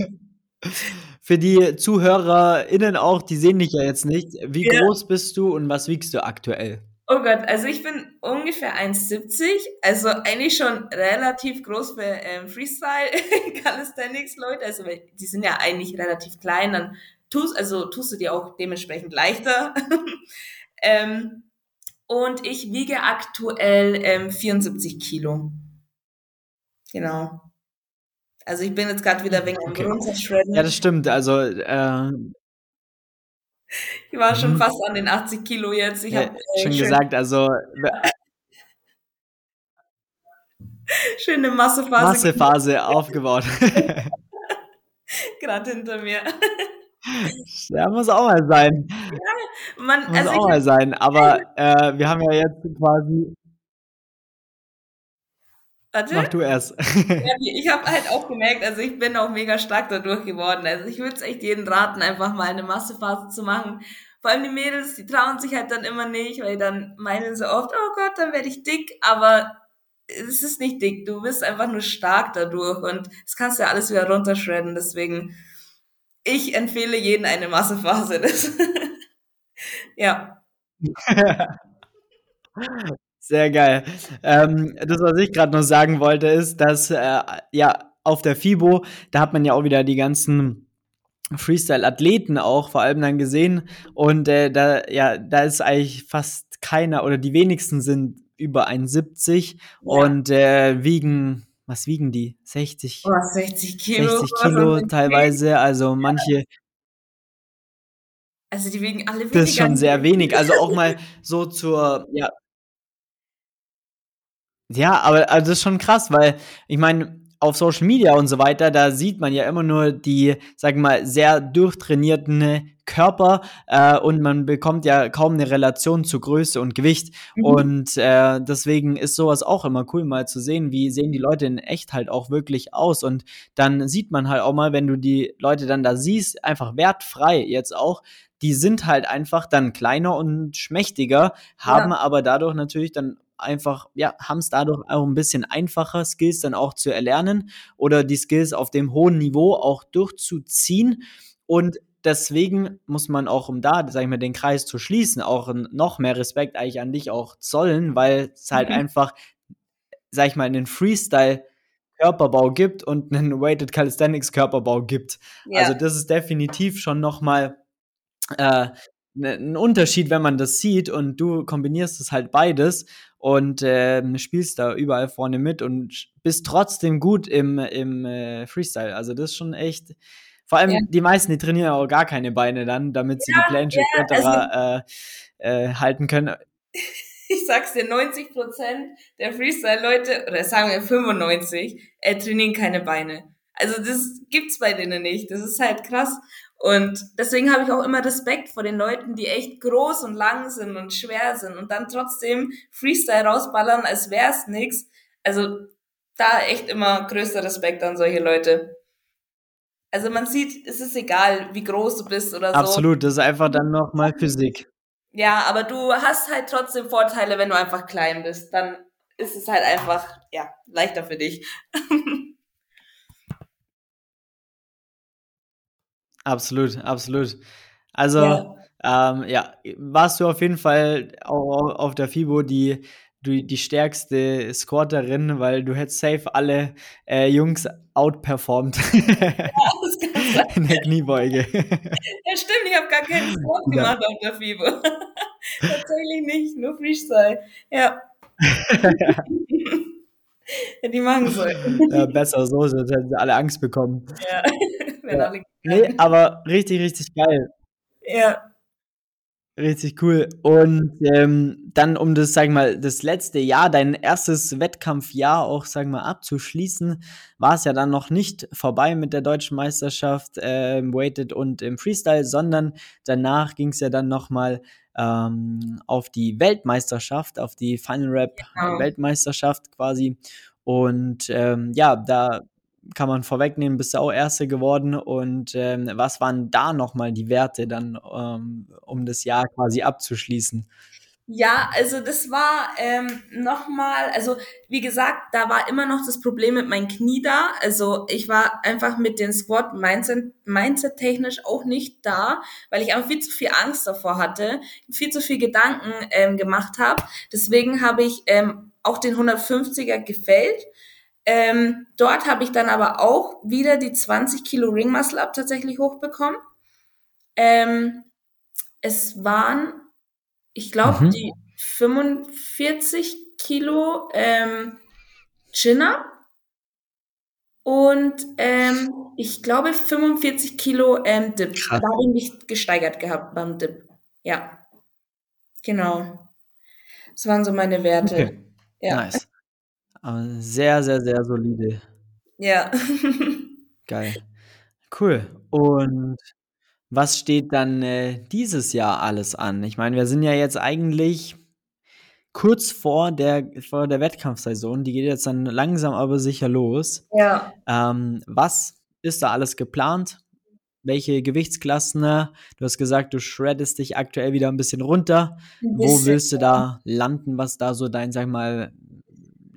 Für die ZuhörerInnen auch, die sehen dich ja jetzt nicht. Wie ja. groß bist du und was wiegst du aktuell? Oh Gott, also ich bin ungefähr 1,70, also eigentlich schon relativ groß für ähm, Freestyle *laughs* Calisthenics Leute, also die sind ja eigentlich relativ klein, dann tust, also tust du dir auch dementsprechend leichter. *laughs* ähm, und ich wiege aktuell ähm, 74 Kilo. Genau. Also ich bin jetzt gerade wieder wegen okay. runterschredden. Ja, das stimmt. Also äh, ich war schon mhm. fast an den 80 Kilo jetzt. Ich ja, habe äh, schon gesagt, also *laughs* schöne Massephase. Massephase *laughs* aufgebaut. gerade hinter mir. *laughs* Ja, muss auch mal sein. Ja, man, muss also auch mal sein. Aber äh, wir haben ja jetzt quasi Warte. Mach du erst. ja, ich habe halt auch gemerkt, also ich bin auch mega stark dadurch geworden. Also ich würde es echt jedem raten, einfach mal eine Massephase zu machen. Vor allem die Mädels, die trauen sich halt dann immer nicht, weil dann meinen sie oft, oh Gott, dann werde ich dick, aber es ist nicht dick, du bist einfach nur stark dadurch und das kannst du ja alles wieder runterschredden, deswegen ich empfehle jedem eine Massephase. *laughs* Ja. *laughs* Sehr geil. Ähm, das, was ich gerade noch sagen wollte, ist, dass äh, ja auf der FIBO, da hat man ja auch wieder die ganzen Freestyle-Athleten auch vor allem dann gesehen und äh, da ja da ist eigentlich fast keiner oder die wenigsten sind über 1,70 ja. und äh, wiegen was wiegen die 60 oh, 60 Kilo 60 Kilo teilweise also manche also die wiegen alle weniger. Das ist schon sehr wenig. Also *laughs* auch mal so zur, ja, ja, aber also das ist schon krass, weil ich meine, auf Social Media und so weiter, da sieht man ja immer nur die, sagen wir mal, sehr durchtrainierten Körper äh, und man bekommt ja kaum eine Relation zu Größe und Gewicht. Mhm. Und äh, deswegen ist sowas auch immer cool, mal zu sehen, wie sehen die Leute in echt halt auch wirklich aus. Und dann sieht man halt auch mal, wenn du die Leute dann da siehst, einfach wertfrei jetzt auch, die sind halt einfach dann kleiner und schmächtiger, haben ja. aber dadurch natürlich dann einfach, ja, haben es dadurch auch ein bisschen einfacher, Skills dann auch zu erlernen oder die Skills auf dem hohen Niveau auch durchzuziehen. Und deswegen muss man auch, um da, sag ich mal, den Kreis zu schließen, auch noch mehr Respekt eigentlich an dich auch zollen, weil es halt mhm. einfach, sag ich mal, einen Freestyle Körperbau gibt und einen Weighted Calisthenics Körperbau gibt. Ja. Also das ist definitiv schon noch mal äh, ne, ein Unterschied, wenn man das sieht und du kombinierst es halt beides und äh, spielst da überall vorne mit und bist trotzdem gut im, im äh, Freestyle. Also das ist schon echt. Vor allem ja. die meisten, die trainieren auch gar keine Beine dann, damit sie ja, die Planche ja, etc. Also, äh, äh, halten können. *laughs* Ich sag's dir, 90% der Freestyle-Leute, oder sagen wir 95, äh, trainieren keine Beine. Also das gibt's bei denen nicht. Das ist halt krass. Und deswegen habe ich auch immer Respekt vor den Leuten, die echt groß und lang sind und schwer sind und dann trotzdem Freestyle rausballern, als wär's nix. Also da echt immer größter Respekt an solche Leute. Also man sieht, es ist egal, wie groß du bist oder so. Absolut, das ist einfach dann nochmal Physik. Ja, aber du hast halt trotzdem Vorteile, wenn du einfach klein bist. Dann ist es halt einfach, ja, leichter für dich. *laughs* Absolut, absolut. Also, ja. Ähm, ja, warst du auf jeden Fall auch auf der FIBO die, die, die stärkste Squatterin, weil du hättest safe alle äh, Jungs outperformed ja, *laughs* in der Kniebeuge. Ja, stimmt, ich habe gar keinen Squat gemacht auf der FIBO. *laughs* Tatsächlich nicht, nur Freestyle. Ja. *laughs* die machen so. *laughs* Ja, besser so, sonst hätten sie alle Angst bekommen. Ja. *laughs* ja. Nee, aber richtig, richtig geil. Ja. Richtig cool. Und ähm, dann, um das, sag ich mal, das letzte Jahr, dein erstes Wettkampfjahr auch, sag ich mal, abzuschließen, war es ja dann noch nicht vorbei mit der deutschen Meisterschaft äh, im Weighted und im Freestyle, sondern danach ging es ja dann nochmal ähm, auf die Weltmeisterschaft, auf die Final Rap genau. Weltmeisterschaft quasi. Und ähm, ja, da kann man vorwegnehmen, bist du auch Erste geworden. Und ähm, was waren da nochmal die Werte dann, ähm, um das Jahr quasi abzuschließen? Ja, also das war ähm, nochmal, also wie gesagt, da war immer noch das Problem mit meinem Knie da. Also ich war einfach mit den Squat Mindset, Mindset technisch auch nicht da, weil ich einfach viel zu viel Angst davor hatte, viel zu viel Gedanken ähm, gemacht habe. Deswegen habe ich ähm, auch den 150er gefällt ähm, dort habe ich dann aber auch wieder die 20 Kilo Ring Muscle Up tatsächlich hochbekommen. Ähm, es waren, ich glaube, mhm. die 45 Kilo ähm, Chin-Up und ähm, ich glaube 45 Kilo ähm, Dip. Krass. Da habe ich mich gesteigert gehabt beim Dip. Ja, genau. Das waren so meine Werte. Okay. Ja. Nice. Aber sehr, sehr, sehr solide. Ja. *laughs* Geil. Cool. Und was steht dann äh, dieses Jahr alles an? Ich meine, wir sind ja jetzt eigentlich kurz vor der, vor der Wettkampfsaison. Die geht jetzt dann langsam aber sicher los. Ja. Ähm, was ist da alles geplant? Welche Gewichtsklassen? Du hast gesagt, du shreddest dich aktuell wieder ein bisschen runter. Ein bisschen, Wo willst du da landen? Was da so dein, sag mal,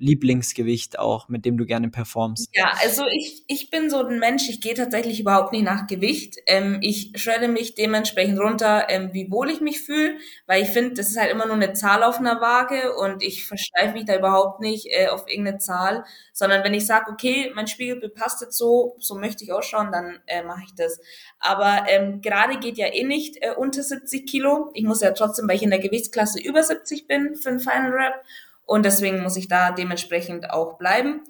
Lieblingsgewicht auch, mit dem du gerne performst? Ja, also ich, ich bin so ein Mensch, ich gehe tatsächlich überhaupt nicht nach Gewicht. Ähm, ich schredde mich dementsprechend runter, ähm, wie wohl ich mich fühle, weil ich finde, das ist halt immer nur eine Zahl auf einer Waage und ich versteife mich da überhaupt nicht äh, auf irgendeine Zahl, sondern wenn ich sage, okay, mein Spiegelbild passt jetzt so, so möchte ich ausschauen, dann äh, mache ich das. Aber ähm, gerade geht ja eh nicht äh, unter 70 Kilo. Ich muss ja trotzdem, weil ich in der Gewichtsklasse über 70 bin für ein Final Rap und deswegen muss ich da dementsprechend auch bleiben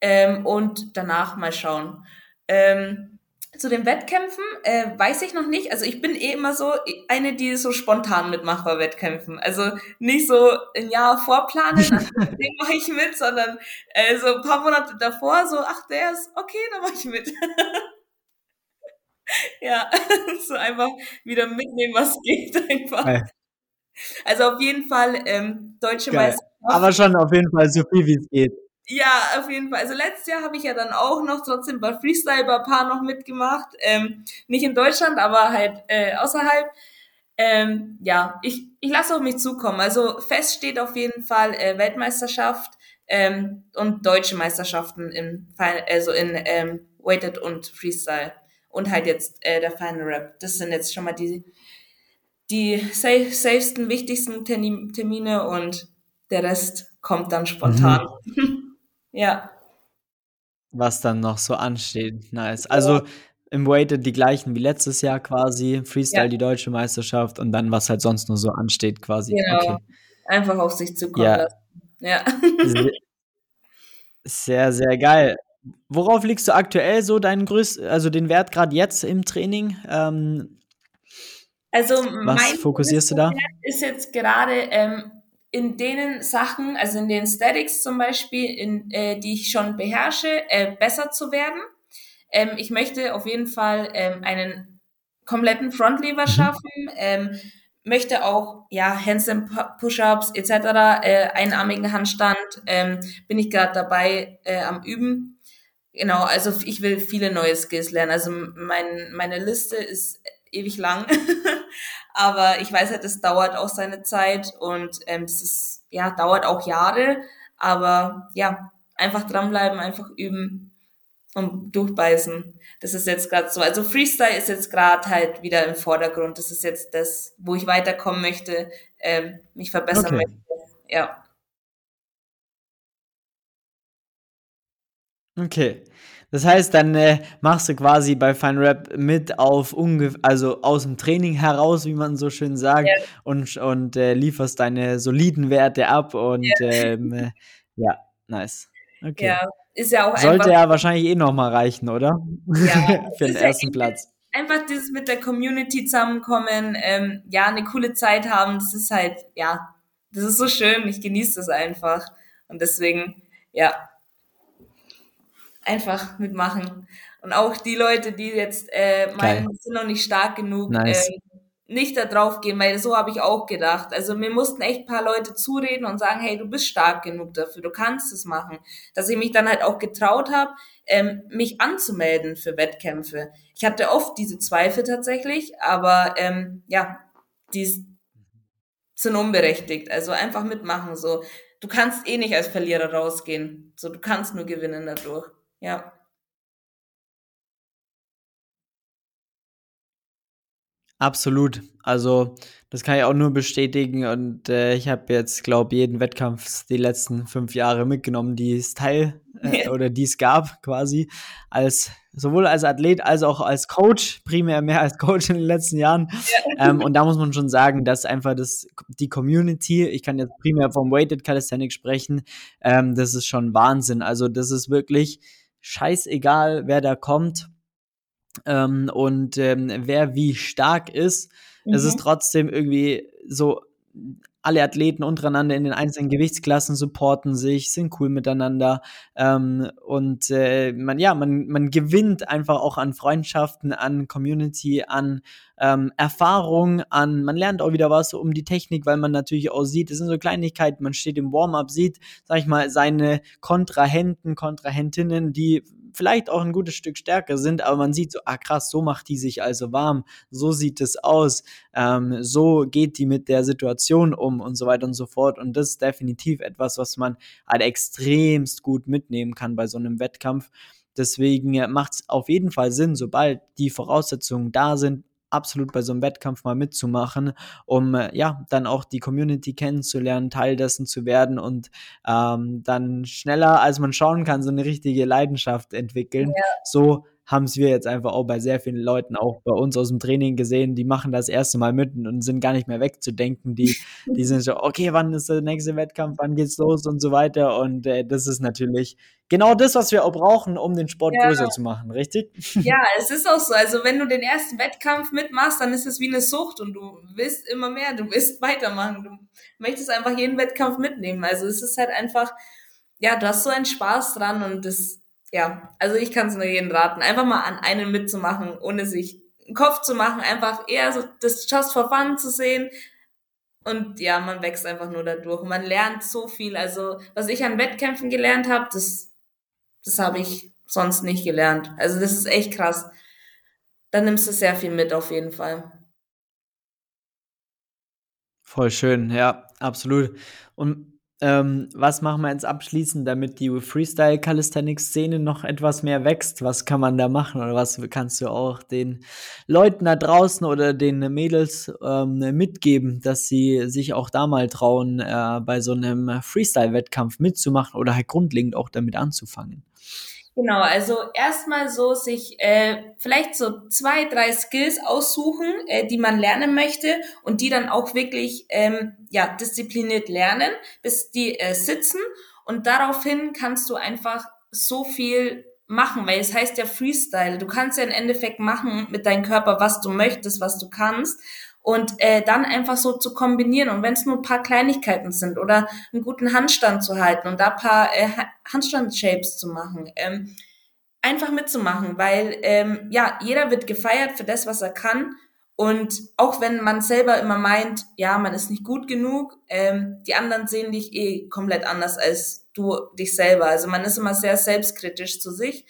ähm, und danach mal schauen. Ähm, zu den Wettkämpfen äh, weiß ich noch nicht. Also ich bin eh immer so eine, die so spontan mitmacht bei Wettkämpfen. Also nicht so ein Jahr vorplanen, *laughs* den mache ich mit, sondern äh, so ein paar Monate davor so, ach, der ist okay, dann mache ich mit. *laughs* ja, *laughs* so einfach wieder mitnehmen, was geht einfach. Also auf jeden Fall ähm, deutsche Meisterschaft. Aber schon auf jeden Fall so viel wie es geht. Ja, auf jeden Fall. Also letztes Jahr habe ich ja dann auch noch trotzdem bei Freestyle bei Paar noch mitgemacht. Ähm, nicht in Deutschland, aber halt äh, außerhalb. Ähm, ja, ich, ich lasse auf mich zukommen. Also fest steht auf jeden Fall äh, Weltmeisterschaft ähm, und deutsche Meisterschaften in also in ähm, Weighted und Freestyle und halt jetzt äh, der Final Rap. Das sind jetzt schon mal die die safe, safesten, wichtigsten Termine und der Rest kommt dann spontan. Mhm. *laughs* ja. Was dann noch so ansteht. Nice. Also im Weighted die gleichen wie letztes Jahr quasi, Freestyle ja. die deutsche Meisterschaft und dann was halt sonst nur so ansteht quasi. Genau. Okay. Einfach auf sich zukommen ja. lassen. Ja. Sehr, sehr geil. Worauf liegst du aktuell so deinen größten, also den Wert gerade jetzt im Training? Ähm, also Was mein fokussierst du da? Ist jetzt gerade ähm, in denen Sachen, also in den Statics zum Beispiel, in, äh, die ich schon beherrsche, äh, besser zu werden. Ähm, ich möchte auf jeden Fall ähm, einen kompletten Frontlever mhm. schaffen. Ähm, möchte auch ja Handstand Push-ups etc. Äh, einarmigen Handstand ähm, bin ich gerade dabei äh, am üben. Genau, also ich will viele neue Skills lernen. Also mein, meine Liste ist ewig lang. *laughs* Aber ich weiß halt, es dauert auch seine Zeit und ähm, das ist, ja, dauert auch Jahre. Aber ja, einfach dranbleiben, einfach üben und durchbeißen. Das ist jetzt gerade so. Also Freestyle ist jetzt gerade halt wieder im Vordergrund. Das ist jetzt das, wo ich weiterkommen möchte, ähm, mich verbessern okay. möchte. Ja. Okay. Das heißt, dann äh, machst du quasi bei Fine Rap mit auf ungefähr, also aus dem Training heraus, wie man so schön sagt, ja. und, und äh, lieferst deine soliden Werte ab und ja, ähm, äh, ja nice. Okay. Ja, ist ja auch Sollte ja wahrscheinlich eh nochmal reichen, oder? Ja. *laughs* Für den ersten Platz. einfach dieses mit der Community zusammenkommen, ähm, ja, eine coole Zeit haben, das ist halt, ja, das ist so schön, ich genieße das einfach. Und deswegen, ja, einfach mitmachen. Und auch die Leute, die jetzt äh, meinen, sind noch nicht stark genug, nice. äh, nicht da drauf gehen, weil so habe ich auch gedacht. Also mir mussten echt paar Leute zureden und sagen, hey, du bist stark genug dafür, du kannst es machen. Dass ich mich dann halt auch getraut habe, ähm, mich anzumelden für Wettkämpfe. Ich hatte oft diese Zweifel tatsächlich, aber ähm, ja, die sind unberechtigt. Also einfach mitmachen. So, du kannst eh nicht als Verlierer rausgehen. So, du kannst nur gewinnen dadurch. Ja. Absolut. Also das kann ich auch nur bestätigen und äh, ich habe jetzt, glaube ich, jeden Wettkampf die letzten fünf Jahre mitgenommen, die es teil äh, *laughs* oder die es gab quasi als sowohl als Athlet als auch als Coach, primär mehr als Coach in den letzten Jahren. Ja. Ähm, und da muss man schon sagen, dass einfach das die Community, ich kann jetzt primär vom Weighted Calisthenics sprechen, ähm, das ist schon Wahnsinn. Also das ist wirklich scheißegal, wer da kommt ähm, und ähm, wer wie stark ist. Mhm. Es ist mhm. trotzdem irgendwie so, alle Athleten untereinander in den einzelnen Gewichtsklassen supporten sich, sind cool miteinander ähm, und äh, man ja man man gewinnt einfach auch an Freundschaften, an Community, an ähm, Erfahrung, an man lernt auch wieder was um die Technik, weil man natürlich auch sieht, es sind so Kleinigkeiten, man steht im Warm-up, sieht, sag ich mal, seine Kontrahenten, Kontrahentinnen, die vielleicht auch ein gutes Stück stärker sind, aber man sieht so, ah krass, so macht die sich also warm, so sieht es aus, ähm, so geht die mit der Situation um und so weiter und so fort. Und das ist definitiv etwas, was man halt extremst gut mitnehmen kann bei so einem Wettkampf. Deswegen macht es auf jeden Fall Sinn, sobald die Voraussetzungen da sind, absolut bei so einem Wettkampf mal mitzumachen, um äh, ja dann auch die Community kennenzulernen, Teil dessen zu werden und ähm, dann schneller, als man schauen kann, so eine richtige Leidenschaft entwickeln. Ja. So haben es wir jetzt einfach auch bei sehr vielen Leuten, auch bei uns aus dem Training gesehen, die machen das erste Mal mit und sind gar nicht mehr wegzudenken. Die, die *laughs* sind so, okay, wann ist der nächste Wettkampf, wann geht's los und so weiter. Und äh, das ist natürlich genau das, was wir auch brauchen, um den Sport ja. größer zu machen, richtig? *laughs* Ja, es ist auch so. Also wenn du den ersten Wettkampf mitmachst, dann ist es wie eine Sucht und du willst immer mehr, du willst *laughs* weitermachen, du möchtest einfach jeden Wettkampf mitnehmen. Also es ist halt einfach, ja, du hast so einen Spaß dran und das ja, also ich kann es nur jedem raten, einfach mal an einen mitzumachen, ohne sich einen Kopf zu machen, einfach eher so das Just for Fun zu sehen. Und ja, man wächst einfach nur dadurch. Und man lernt so viel. Also, was ich an Wettkämpfen gelernt habe, das, das habe ich sonst nicht gelernt. Also, das ist echt krass. Da nimmst du sehr viel mit auf jeden Fall. Voll schön, ja, absolut. Und ähm, was machen wir jetzt abschließend, damit die Freestyle Calisthenics Szene noch etwas mehr wächst? Was kann man da machen oder was kannst du auch den Leuten da draußen oder den Mädels ähm, mitgeben, dass sie sich auch da mal trauen, äh, bei so einem Freestyle Wettkampf mitzumachen oder halt grundlegend auch damit anzufangen? Genau, also erstmal so sich äh, vielleicht so zwei, drei Skills aussuchen, äh, die man lernen möchte und die dann auch wirklich ähm, ja diszipliniert lernen, bis die äh, sitzen und daraufhin kannst du einfach so viel machen, weil es heißt ja Freestyle. Du kannst ja im Endeffekt machen mit deinem Körper, was du möchtest, was du kannst und äh, dann einfach so zu kombinieren und wenn es nur ein paar Kleinigkeiten sind oder einen guten Handstand zu halten und da paar äh, Handstand-Shapes zu machen, ähm, einfach mitzumachen, weil ähm, ja jeder wird gefeiert für das, was er kann und auch wenn man selber immer meint, ja man ist nicht gut genug, ähm, die anderen sehen dich eh komplett anders als du dich selber. Also man ist immer sehr selbstkritisch zu sich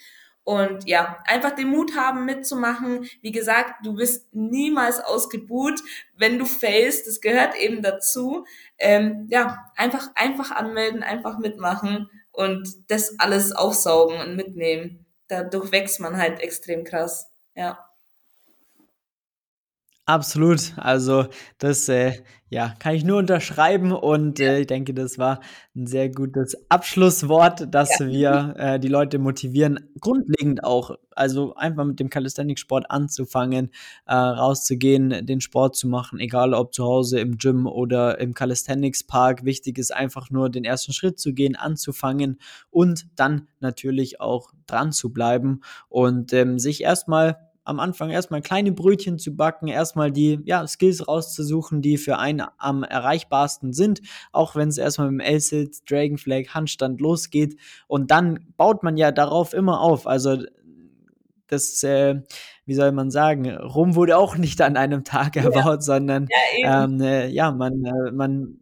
und ja, einfach den Mut haben mitzumachen. Wie gesagt, du bist niemals ausgebuht, wenn du failst. Das gehört eben dazu. Ähm, ja, einfach, einfach anmelden, einfach mitmachen und das alles aufsaugen und mitnehmen. Dadurch wächst man halt extrem krass. Ja. Absolut. Also das äh, ja, kann ich nur unterschreiben und äh, ich denke, das war ein sehr gutes Abschlusswort, dass ja. wir äh, die Leute motivieren, grundlegend auch, also einfach mit dem Calisthenics-Sport anzufangen, äh, rauszugehen, den Sport zu machen, egal ob zu Hause im Gym oder im Calisthenics-Park. Wichtig ist einfach nur den ersten Schritt zu gehen, anzufangen und dann natürlich auch dran zu bleiben und ähm, sich erstmal am Anfang erstmal kleine Brötchen zu backen, erstmal die ja, Skills rauszusuchen, die für einen am erreichbarsten sind, auch wenn es erstmal mit dem L-Sit, Dragonflag, Handstand losgeht. Und dann baut man ja darauf immer auf. Also das, äh, wie soll man sagen, Rom wurde auch nicht an einem Tag erbaut, ja. sondern ja, ähm, äh, ja man, äh, man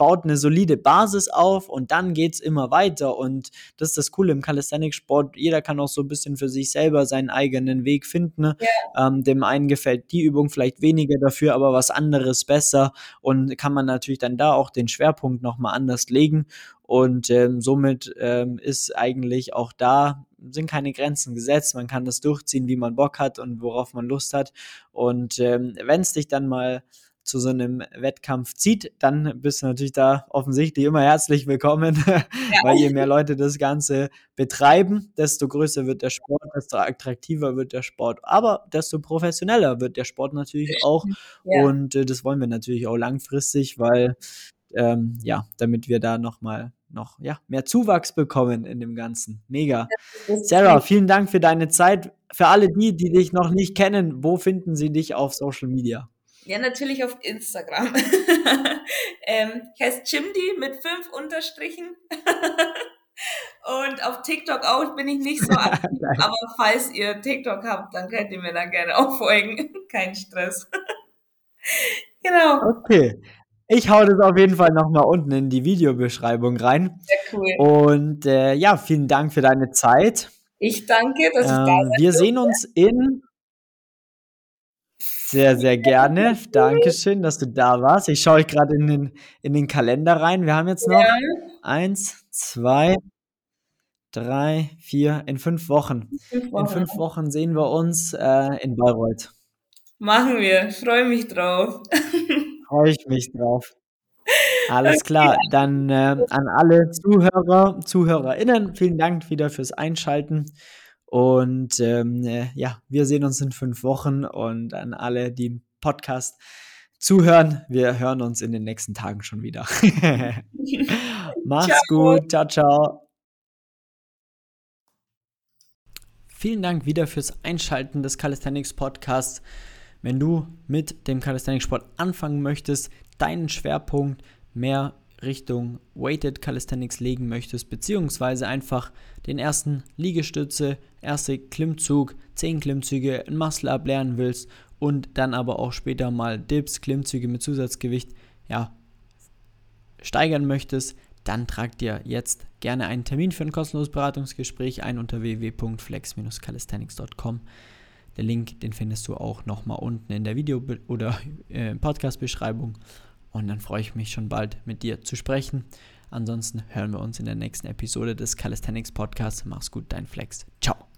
baut eine solide Basis auf und dann geht es immer weiter. Und das ist das Coole im Calisthenics-Sport. Jeder kann auch so ein bisschen für sich selber seinen eigenen Weg finden. Ja. Ähm, dem einen gefällt die Übung vielleicht weniger dafür, aber was anderes besser. Und kann man natürlich dann da auch den Schwerpunkt nochmal anders legen. Und ähm, somit ähm, ist eigentlich auch da sind keine Grenzen gesetzt. Man kann das durchziehen, wie man Bock hat und worauf man Lust hat. Und ähm, wenn es dich dann mal zu so einem Wettkampf zieht, dann bist du natürlich da offensichtlich immer herzlich willkommen, *laughs* ja. weil je mehr Leute das Ganze betreiben, desto größer wird der Sport, desto attraktiver wird der Sport, aber desto professioneller wird der Sport natürlich auch ja. und äh, das wollen wir natürlich auch langfristig, weil ähm, ja, damit wir da nochmal noch ja, mehr Zuwachs bekommen in dem Ganzen. Mega. Sarah, vielen Dank für deine Zeit. Für alle die, die dich noch nicht kennen, wo finden sie dich auf Social Media? Ja, natürlich auf Instagram. *laughs* ähm, ich heiße Chimdi mit fünf Unterstrichen. *laughs* Und auf TikTok auch bin ich nicht so aktiv, *laughs* aber falls ihr TikTok habt, dann könnt ihr mir da gerne auch folgen. Kein Stress. genau. Okay. Ich hau das auf jeden Fall nochmal unten in die Videobeschreibung rein. Sehr cool. Und äh, ja, vielen Dank für deine Zeit. Ich danke, dass ich da bin. Wir sehen uns in sehr, sehr gerne. *laughs* Dankeschön, dass du da warst. Ich schaue gerade in den, in den Kalender rein. Wir haben jetzt noch ja. eins, zwei, drei, vier, in fünf Wochen. Fünf Wochen. In fünf Wochen sehen wir uns äh, in Bayreuth. Machen wir. Ich freue mich drauf. *laughs* Freue ich mich drauf. Alles klar. Dann äh, an alle Zuhörer, ZuhörerInnen, vielen Dank wieder fürs Einschalten. Und ähm, äh, ja, wir sehen uns in fünf Wochen und an alle, die im Podcast zuhören, wir hören uns in den nächsten Tagen schon wieder. *laughs* Mach's ciao. gut. Ciao, ciao. Vielen Dank wieder fürs Einschalten des Calisthenics Podcasts. Wenn du mit dem Calisthenics Sport anfangen möchtest, deinen Schwerpunkt mehr Richtung Weighted Calisthenics legen möchtest, beziehungsweise einfach den ersten Liegestütze, erste Klimmzug, 10 Klimmzüge, ein Muscle-Up willst und dann aber auch später mal Dips, Klimmzüge mit Zusatzgewicht, ja, steigern möchtest, dann trag dir jetzt gerne einen Termin für ein kostenloses Beratungsgespräch ein unter www.flex-calisthenics.com. Der Link, den findest du auch nochmal unten in der Video- oder äh, Podcast-Beschreibung. Und dann freue ich mich schon bald mit dir zu sprechen. Ansonsten hören wir uns in der nächsten Episode des Calisthenics Podcasts. Mach's gut, dein Flex. Ciao.